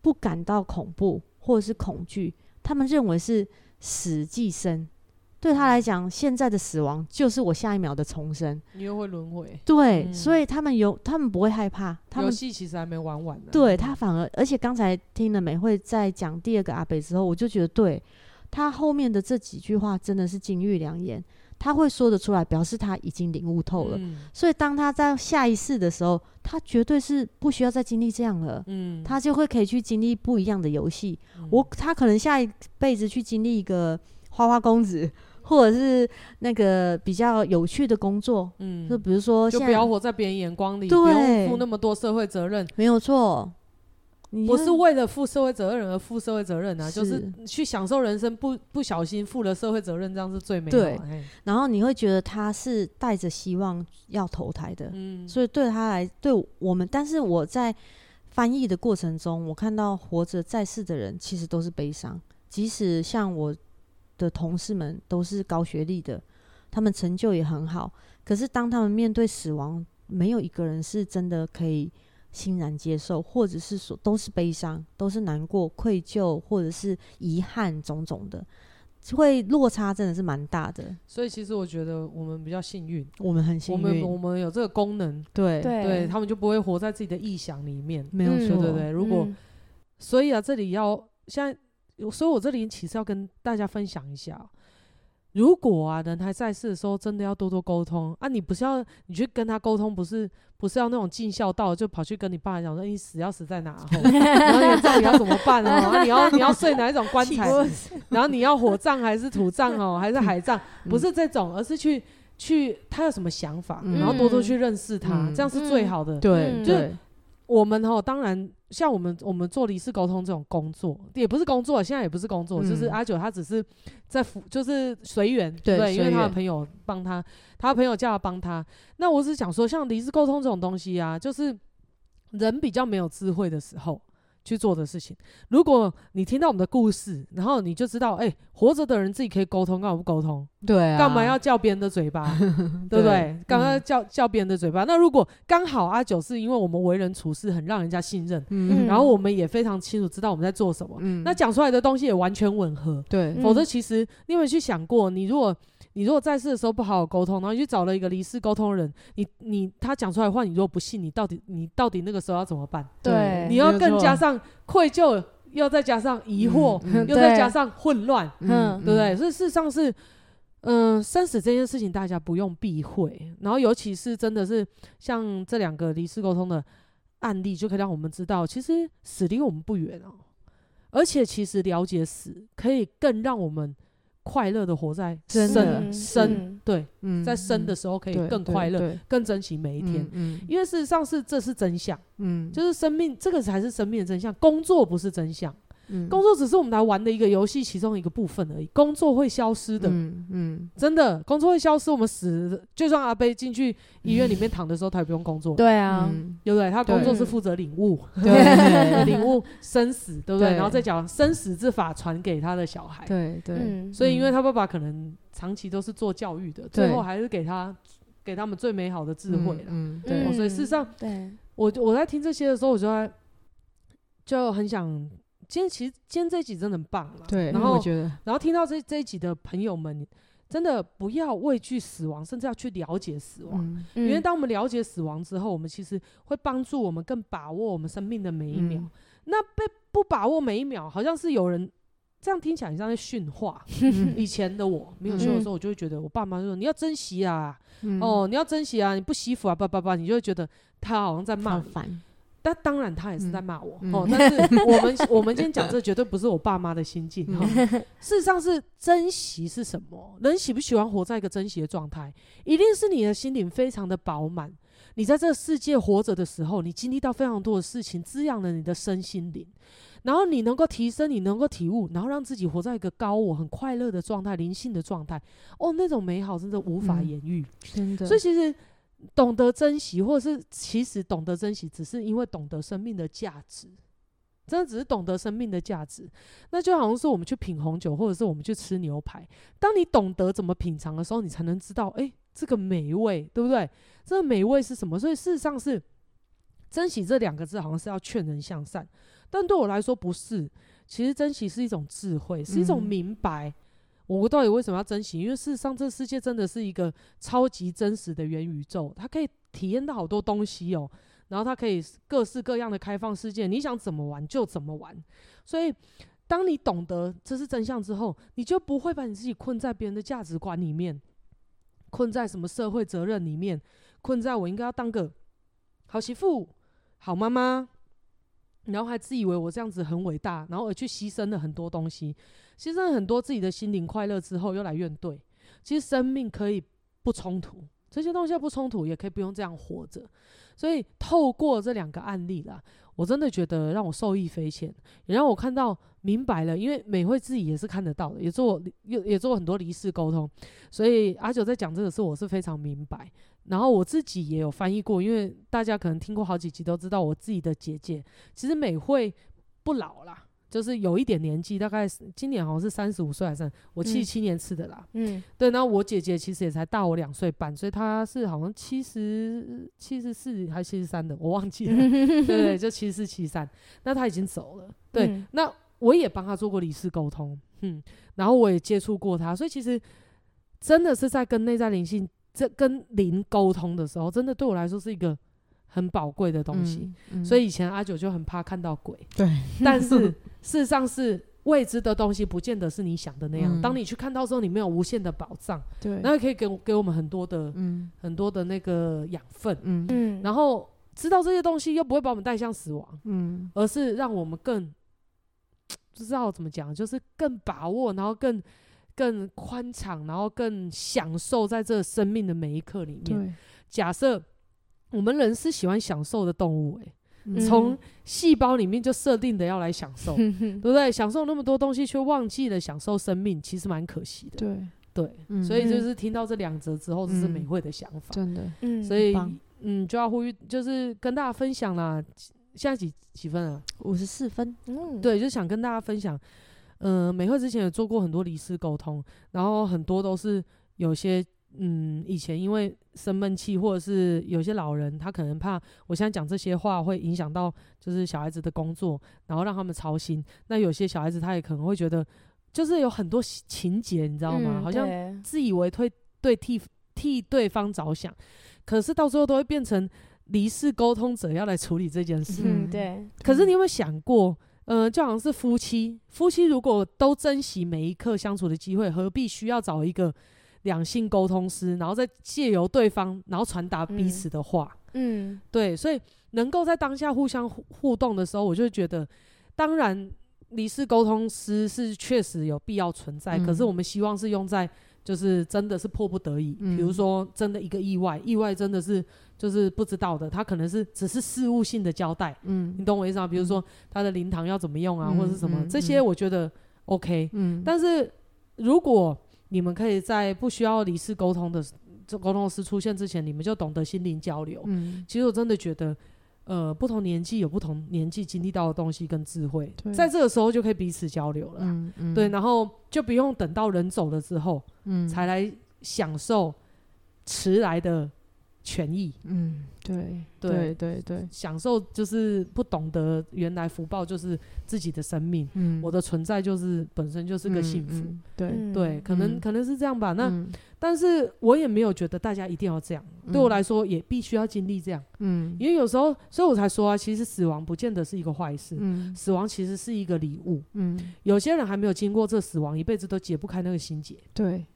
不感到恐怖或者是恐惧，他们认为是死即生，对他来讲，现在的死亡就是我下一秒的重生，你又会轮回。对，嗯、所以他们有，他们不会害怕。他们游戏其实还没玩完呢。对，他反而，而且刚才听了美惠在讲第二个阿北之后，我就觉得对。他后面的这几句话真的是金玉良言，他会说得出来，表示他已经领悟透了。嗯、所以当他在下一世的时候，他绝对是不需要再经历这样了。嗯，他就会可以去经历不一样的游戏。嗯、我他可能下一辈子去经历一个花花公子，或者是那个比较有趣的工作。嗯，就比如说，就不要活在别人眼光里，对不用负那么多社会责任。没有错。不是为了负社会责任而负社会责任啊，是就是去享受人生，不不小心负了社会责任，这样是最美好的。对，嘿然后你会觉得他是带着希望要投胎的，嗯，所以对他来，对我们，但是我在翻译的过程中，我看到活着在世的人其实都是悲伤，即使像我的同事们都是高学历的，他们成就也很好，可是当他们面对死亡，没有一个人是真的可以。欣然接受，或者是说都是悲伤，都是难过、愧疚，或者是遗憾，种种的，会落差真的是蛮大的。所以其实我觉得我们比较幸运，我们很幸运，我们我们有这个功能，对对，他们就不会活在自己的臆想里面。没有错，对对对。如果所以啊，这里要现在，所以我这里其实要跟大家分享一下。如果啊，人还在世的时候，真的要多多沟通啊！你不是要你去跟他沟通，不是不是要那种尽孝道，就跑去跟你爸讲说，你死要死在哪？然后你到底要怎么办哦？啊、你要 你要睡哪一种棺材？然后你要火葬还是土葬哦？还是海葬？不是这种，而是去去他有什么想法，嗯、然后多多去认识他，嗯、这样是最好的。对、我们哈，当然。像我们我们做离世沟通这种工作，也不是工作，现在也不是工作，嗯、就是阿九他只是在服，就是随缘，对，对，因为他的朋友帮他，他的朋友叫他帮他。那我是想说，像离世沟通这种东西啊，就是人比较没有智慧的时候。去做的事情。如果你听到我们的故事，然后你就知道，哎、欸，活着的人自己可以沟通，干嘛不沟通？对啊，干嘛要叫别人的嘴巴？对不对？刚刚叫叫别人的嘴巴。那如果刚好阿九是因为我们为人处事很让人家信任，嗯，然后我们也非常清楚知道我们在做什么，嗯，那讲出来的东西也完全吻合，对。否则其实你有没有去想过，你如果你如果在世的时候不好好沟通，然后你去找了一个离世沟通人，你你他讲出来的话，你如果不信，你到底你到底那个时候要怎么办？对，你要更加上愧疚，又再加上疑惑，嗯、又再加上混乱，嗯，对不对？所以事实上是，嗯、呃，生死这件事情大家不用避讳，然后尤其是真的是像这两个离世沟通的案例，就可以让我们知道，其实死离我们不远哦，而且其实了解死，可以更让我们。快乐的活在生生，对，在生的时候可以更快乐，更珍惜每一天。因为事实上是这是真相，嗯，就是生命这个才是生命的真相，工作不是真相。工作只是我们来玩的一个游戏，其中一个部分而已。工作会消失的，嗯，嗯，真的，工作会消失。我们死，就算阿贝进去医院里面躺的时候，他也不用工作。对啊，对不对？他工作是负责领悟，对，领悟生死，对不对？然后再讲生死之法传给他的小孩。对对。所以，因为他爸爸可能长期都是做教育的，最后还是给他给他们最美好的智慧了。嗯，对。所以事实上，对我我在听这些的时候，我就在就很想。今天其实今天这一集真的很棒了，对。然后我觉得，然后听到这这一集的朋友们，真的不要畏惧死亡，甚至要去了解死亡。嗯嗯、因为当我们了解死亡之后，我们其实会帮助我们更把握我们生命的每一秒。嗯、那被不把握每一秒，好像是有人这样听起来像在训话。嗯、以前的我没有修的时候，我就会觉得我爸妈就说：“你要珍惜啊，嗯、哦，你要珍惜啊，你不惜福啊，叭叭叭，你就会觉得他好像在骂你。”但当然，他也是在骂我、嗯、哦。但是 我们我们今天讲这绝对不是我爸妈的心境 哈。事实上是珍惜是什么？人喜不喜欢活在一个珍惜的状态？一定是你的心灵非常的饱满。你在这个世界活着的时候，你经历到非常多的事情，滋养了你的身心灵。然后你能够提升，你能够体悟，然后让自己活在一个高我很快乐的状态、灵性的状态。哦，那种美好真的无法言喻、嗯，真的。所以其实。懂得珍惜，或者是其实懂得珍惜，只是因为懂得生命的价值，真的只是懂得生命的价值。那就好像是我们去品红酒，或者是我们去吃牛排。当你懂得怎么品尝的时候，你才能知道，哎、欸，这个美味，对不对？这个美味是什么？所以事实上是珍惜这两个字，好像是要劝人向善，但对我来说不是。其实珍惜是一种智慧，是一种明白。嗯我到底为什么要珍惜？因为事实上，这世界真的是一个超级真实的元宇宙，它可以体验到好多东西哦。然后它可以各式各样的开放世界，你想怎么玩就怎么玩。所以，当你懂得这是真相之后，你就不会把你自己困在别人的价值观里面，困在什么社会责任里面，困在我应该要当个好媳妇、好妈妈。然后还自以为我这样子很伟大，然后而去牺牲了很多东西，牺牲了很多自己的心灵快乐之后，又来怨怼。其实生命可以不冲突，这些东西不冲突，也可以不用这样活着。所以透过这两个案例啦，我真的觉得让我受益匪浅，也让我看到明白了。因为美惠自己也是看得到的，也做也也做很多离世沟通，所以阿九在讲这个事，我是非常明白。然后我自己也有翻译过，因为大家可能听过好几集都知道，我自己的姐姐其实美惠不老啦，就是有一点年纪，大概今年好像是三十五岁还是我七十七年次的啦。嗯，对。那我姐姐其实也才大我两岁半，所以她是好像七十七十四还是七十三的，我忘记了。对对，就七十四七十三。那她已经走了。对，嗯、那我也帮她做过理事沟通，嗯，然后我也接触过她，所以其实真的是在跟内在灵性。这跟灵沟通的时候，真的对我来说是一个很宝贵的东西。嗯嗯、所以以前阿九就很怕看到鬼。对，但是 事实上是未知的东西，不见得是你想的那样。嗯、当你去看到之后，里面有无限的宝藏，对，那可以给给我们很多的、嗯、很多的那个养分。嗯嗯，然后知道这些东西，又不会把我们带向死亡，嗯，而是让我们更。不知道怎么讲，就是更把握，然后更更宽敞，然后更享受在这生命的每一刻里面。对，假设我们人是喜欢享受的动物、欸，嗯从细胞里面就设定的要来享受，嗯对不对？享受那么多东西，却忘记了享受生命，其实蛮可惜的。对，对，嗯所以就是听到这两则之后，这是美惠的想法。真的，嗯，所以嗯，就要呼吁，就是跟大家分享啦。现在几几分啊？五十四分，嗯，对，就想跟大家分享。呃，美惠之前有做过很多离世沟通，然后很多都是有些嗯，以前因为生闷气，或者是有些老人他可能怕我现在讲这些话会影响到就是小孩子的工作，然后让他们操心。那有些小孩子他也可能会觉得，就是有很多情节，你知道吗？嗯、好像自以为对对替替对方着想，可是到最后都会变成。离世沟通者要来处理这件事，嗯，对。可是你有没有想过，呃，就好像是夫妻，夫妻如果都珍惜每一刻相处的机会，何必需要找一个两性沟通师，然后再借由对方，然后传达彼此的话？嗯，对，所以能够在当下互相互互动的时候，我就觉得，当然离世沟通师是确实有必要存在，嗯、可是我们希望是用在。就是真的是迫不得已，比如说真的一个意外，意外真的是就是不知道的，他可能是只是事务性的交代，嗯，你懂我意思吗？比如说他的灵堂要怎么用啊，或者是什么这些，我觉得 OK，嗯，但是如果你们可以在不需要理事沟通的这沟通师出现之前，你们就懂得心灵交流，嗯，其实我真的觉得。呃，不同年纪有不同年纪经历到的东西跟智慧，在这个时候就可以彼此交流了。嗯嗯，对，然后就不用等到人走了之后，嗯，才来享受迟来的权益。嗯，对对对对，享受就是不懂得原来福报就是自己的生命。嗯，我的存在就是本身就是个幸福。对。对，可能可能是这样吧。那。但是我也没有觉得大家一定要这样，对我来说也必须要经历这样，嗯，因为有时候，所以我才说啊，其实死亡不见得是一个坏事，嗯，死亡其实是一个礼物，嗯，有些人还没有经过这死亡，一辈子都解不开那个心结，对，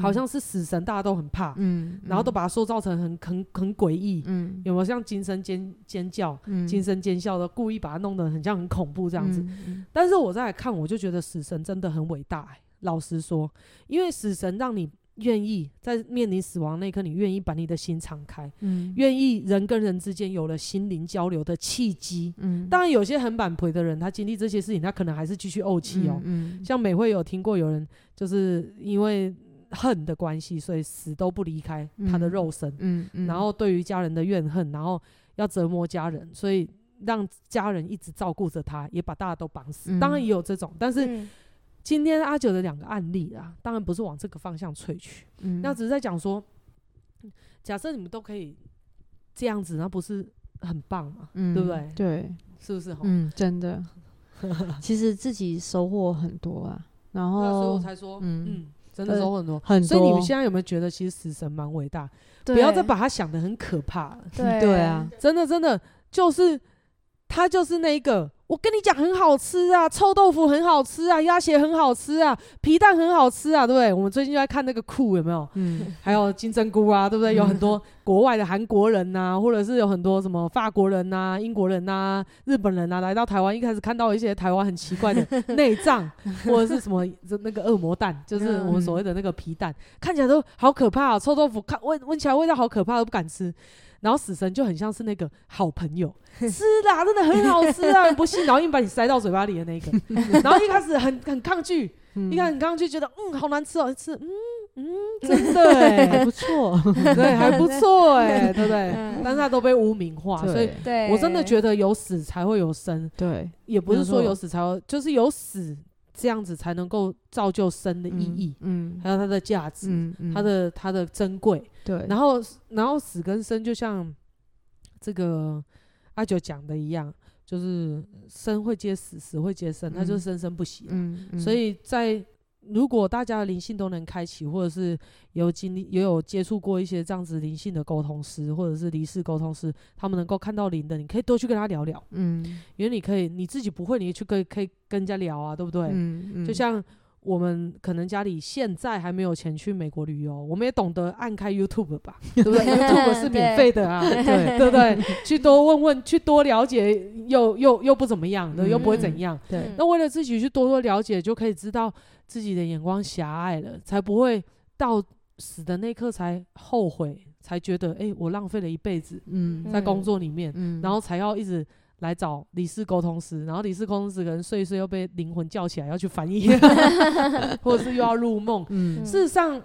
好像是死神，大家都很怕，嗯，然后都把它塑造成很很很诡异，嗯，有没有像惊声尖尖叫、惊声尖叫的，故意把它弄得很像很恐怖这样子？但是我再来看，我就觉得死神真的很伟大，老实说，因为死神让你。愿意在面临死亡那一刻，你愿意把你的心敞开，嗯，愿意人跟人之间有了心灵交流的契机，嗯，当然有些很满赔的人，他经历这些事情，他可能还是继续怄气哦，嗯，像美会有听过有人就是因为恨的关系，所以死都不离开他的肉身，嗯，然后对于家人的怨恨，然后要折磨家人，所以让家人一直照顾着他，也把大家都绑死，当然也有这种，但是。今天阿九的两个案例啊，当然不是往这个方向萃取，嗯，那只是在讲说，假设你们都可以这样子，那不是很棒嘛？嗯，对不对？对，是不是？嗯，真的，其实自己收获很多啊，然后所以我才说，嗯，嗯真的收很多，很多。所以你们现在有没有觉得，其实死神蛮伟大？不要再把他想的很可怕了。对对啊，真的真的就是他就是那一个。我跟你讲，很好吃啊，臭豆腐很好吃啊，鸭血很好吃啊，皮蛋很好吃啊，对不对？我们最近就在看那个酷有没有？嗯，还有金针菇啊，对不对？有很多国外的韩国人呐、啊，或者是有很多什么法国人呐、啊、英国人呐、啊、日本人呐、啊，来到台湾，一开始看到一些台湾很奇怪的内脏，或者是什么那个恶魔蛋，就是我们所谓的那个皮蛋，看起来都好可怕啊，臭豆腐看闻闻起来味道好可怕，都不敢吃。然后死神就很像是那个好朋友，吃啦，真的很好吃啊！不信，然后硬把你塞到嘴巴里的那个。然后一开始很很抗拒，嗯、一开始很抗拒，觉得嗯好难吃哦，吃嗯嗯 真的哎、欸、还不错，对还不错哎、欸，对不对？嗯、但是他都被污名化，所以我真的觉得有死才会有生，对，也不是说有死才会，就是有死。这样子才能够造就生的意义，嗯，嗯。还有它的价值，嗯嗯、它的它的珍贵，对。然后然后死跟生就像这个阿九讲的一样，就是生会接死，死会接生，它就是生生不息，嗯。嗯，所以在如果大家的灵性都能开启，或者是有经历也有接触过一些这样子灵性的沟通师，或者是离世沟通师，他们能够看到灵的，你可以多去跟他聊聊，嗯，因为你可以你自己不会，你去跟可以跟人家聊啊，对不对？嗯嗯，就像。我们可能家里现在还没有钱去美国旅游，我们也懂得按开 YouTube 吧，对不对？YouTube 是免费的啊，对对不对？去多问问，去多了解，又又又不怎么样，对，又不会怎样。嗯、对，那为了自己去多多了解，就可以知道自己的眼光狭隘了，才不会到死的那一刻才后悔，才觉得哎、欸，我浪费了一辈子，嗯，在工作里面，嗯，然后才要一直。来找理事沟通师，然后理事沟通师可能睡一睡又被灵魂叫起来要去翻译，或者是又要入梦。嗯，事实上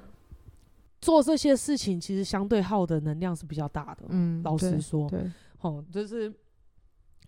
做这些事情其实相对耗的能量是比较大的。嗯，老实说，对，哦，就是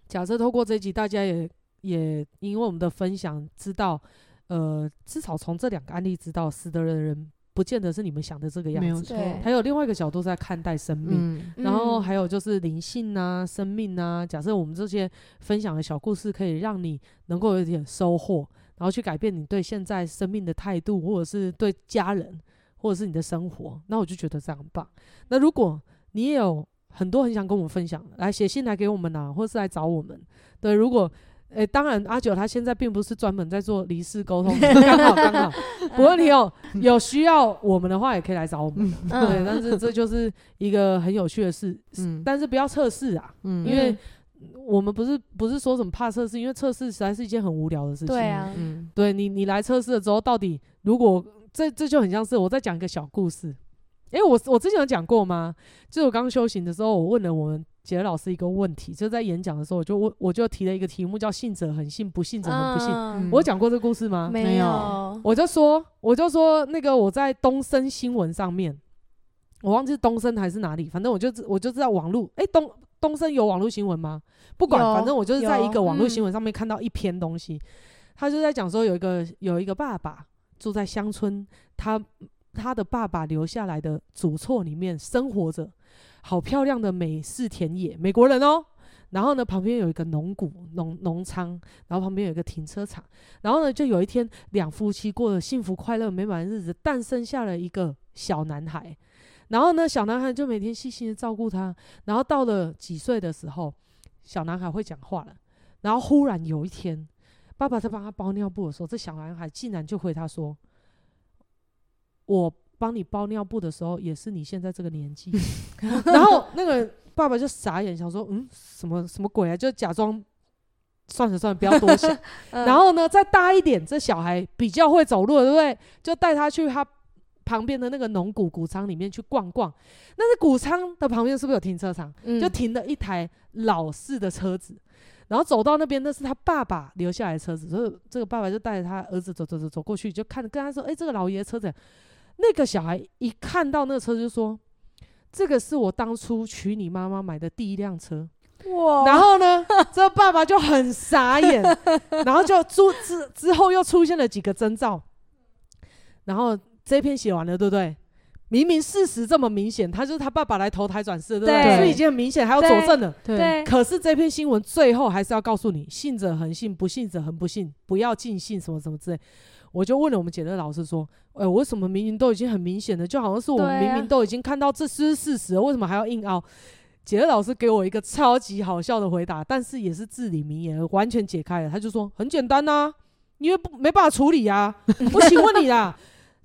假设透过这集，大家也也因为我们的分享知道，呃，至少从这两个案例知道死的人。不见得是你们想的这个样子，还有另外一个角度在看待生命，嗯、然后还有就是灵性啊、生命啊。假设我们这些分享的小故事可以让你能够有一点收获，然后去改变你对现在生命的态度，或者是对家人，或者是你的生活，那我就觉得这样很棒。那如果你也有很多很想跟我们分享，来写信来给我们呐、啊，或是来找我们。对，如果诶、欸，当然，阿九他现在并不是专门在做离世沟通，刚好刚好。不过你有有需要我们的话，也可以来找我们。嗯、对，但是这就是一个很有趣的事。嗯、但是不要测试啊，嗯、因为我们不是不是说什么怕测试，因为测试实在是一件很无聊的事情。对啊，嗯、对你你来测试了之后，到底如果这这就很像是我在讲一个小故事。诶、欸，我我之前有讲过吗？就是我刚修行的时候，我问了我们。杰老师一个问题，就在演讲的时候，我就我我就提了一个题目，叫“信者恒信，不信者恒不信”嗯。我讲过这个故事吗？没有。我就说，我就说那个我在东森新闻上面，我忘记是东森还是哪里，反正我就我就知道网络。哎、欸，东东森有网络新闻吗？不管，反正我就是在一个网络新闻上面看到一篇东西，嗯、他就在讲说有一个有一个爸爸住在乡村，他他的爸爸留下来的祖厝里面生活着。好漂亮的美式田野，美国人哦。然后呢，旁边有一个农谷、农农仓，然后旁边有一个停车场。然后呢，就有一天，两夫妻过了幸福快乐美满的日子，诞生下了一个小男孩。然后呢，小男孩就每天细心的照顾他。然后到了几岁的时候，小男孩会讲话了。然后忽然有一天，爸爸在帮他包尿布的时候，这小男孩竟然就回他说：“我。”帮你包尿布的时候，也是你现在这个年纪。然后那个爸爸就傻眼，想说：“嗯，什么什么鬼啊？”就假装算了算了，不要多想。然后呢，再大一点，这小孩比较会走路，对不对？就带他去他旁边的那个农谷谷仓里面去逛逛。那是谷仓的旁边是不是有停车场？嗯、就停了一台老式的车子。然后走到那边，那是他爸爸留下来的车子。所以这个爸爸就带着他儿子走走走走过去，就看跟他说：“哎、欸，这个老爷车子。”那个小孩一看到那个车就说：“这个是我当初娶你妈妈买的第一辆车。”哇！然后呢，这爸爸就很傻眼，然后就之之之后又出现了几个征兆，然后这篇写完了，对不对？明明事实这么明显，他就是他爸爸来投胎转世，对不对？对，所以已经很明显，还要佐证了。对。对，可是这篇新闻最后还是要告诉你：信者恒信，不信者恒不信，不要尽信，什么什么之类。我就问了我们简乐老师说：“哎、欸，为什么明明都已经很明显的，就好像是我们明明都已经看到这是事实了，为什么还要硬凹？”解乐老师给我一个超级好笑的回答，但是也是至理名言，完全解开了。他就说：“很简单呐、啊，因为不没办法处理呀、啊。我请问你啦，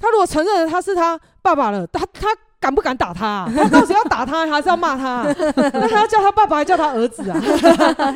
他如果承认了他是他爸爸了，他他。”敢不敢打他、啊？他 到底要打他，还是要骂他、啊？那他要叫他爸爸，还叫他儿子啊？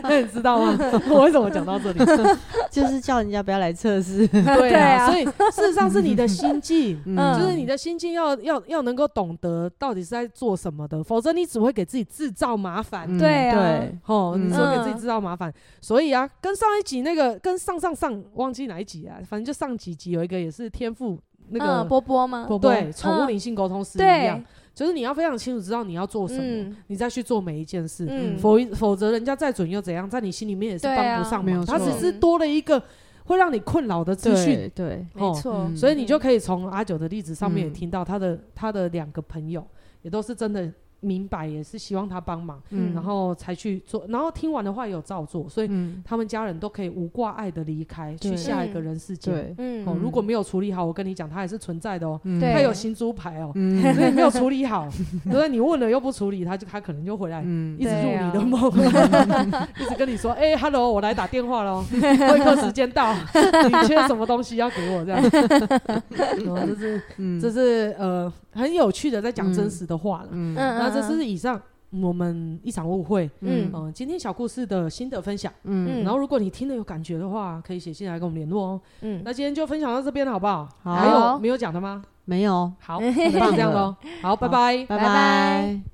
那 你知道吗？我为什么讲到这里？就是叫人家不要来测试。对啊，所以事实上是你的心境，嗯、就是你的心境要要要能够懂得到底是在做什么的，否则你只会给自己制造麻烦、嗯。对啊，对，哦，你只会给自己制造麻烦。所以啊，跟上一集那个，跟上上上忘记哪一集啊？反正就上几集有一个也是天赋。那个、嗯、波波吗？波波对，宠物灵性沟通师一样，就是你要非常清楚知道你要做什么，嗯、你再去做每一件事。嗯、否否则人家再准又怎样，在你心里面也是帮不上忙。他、啊、只是多了一个会让你困扰的资讯。对，没错、嗯。所以你就可以从阿九的例子上面也听到他的、嗯、他的两个朋友也都是真的明白，也是希望他帮忙，嗯然后才去做。然后听完的话也有照做，所以嗯，他们家人都可以无挂碍的离开，去下一个人世界。嗯哦，如果没有处理好，我跟你讲，他还是存在的哦。嗯他有新猪牌哦，嗯所以没有处理好，所以？你问了又不处理，他就他可能就回来，嗯一直入你的梦，一直跟你说，哎，hello，我来打电话喽，会客时间到，你缺什么东西要给我这样。哦，这是嗯这是呃很有趣的，在讲真实的话了。嗯这是以上我们一场误会，嗯嗯，今天小故事的心得分享。嗯然后如果你听了有感觉的话，可以写信来跟我们联络哦。嗯，那今天就分享到这边了，好不好？好还有没有讲的吗？没有，好，那就这样喽。好，拜拜。拜拜拜拜。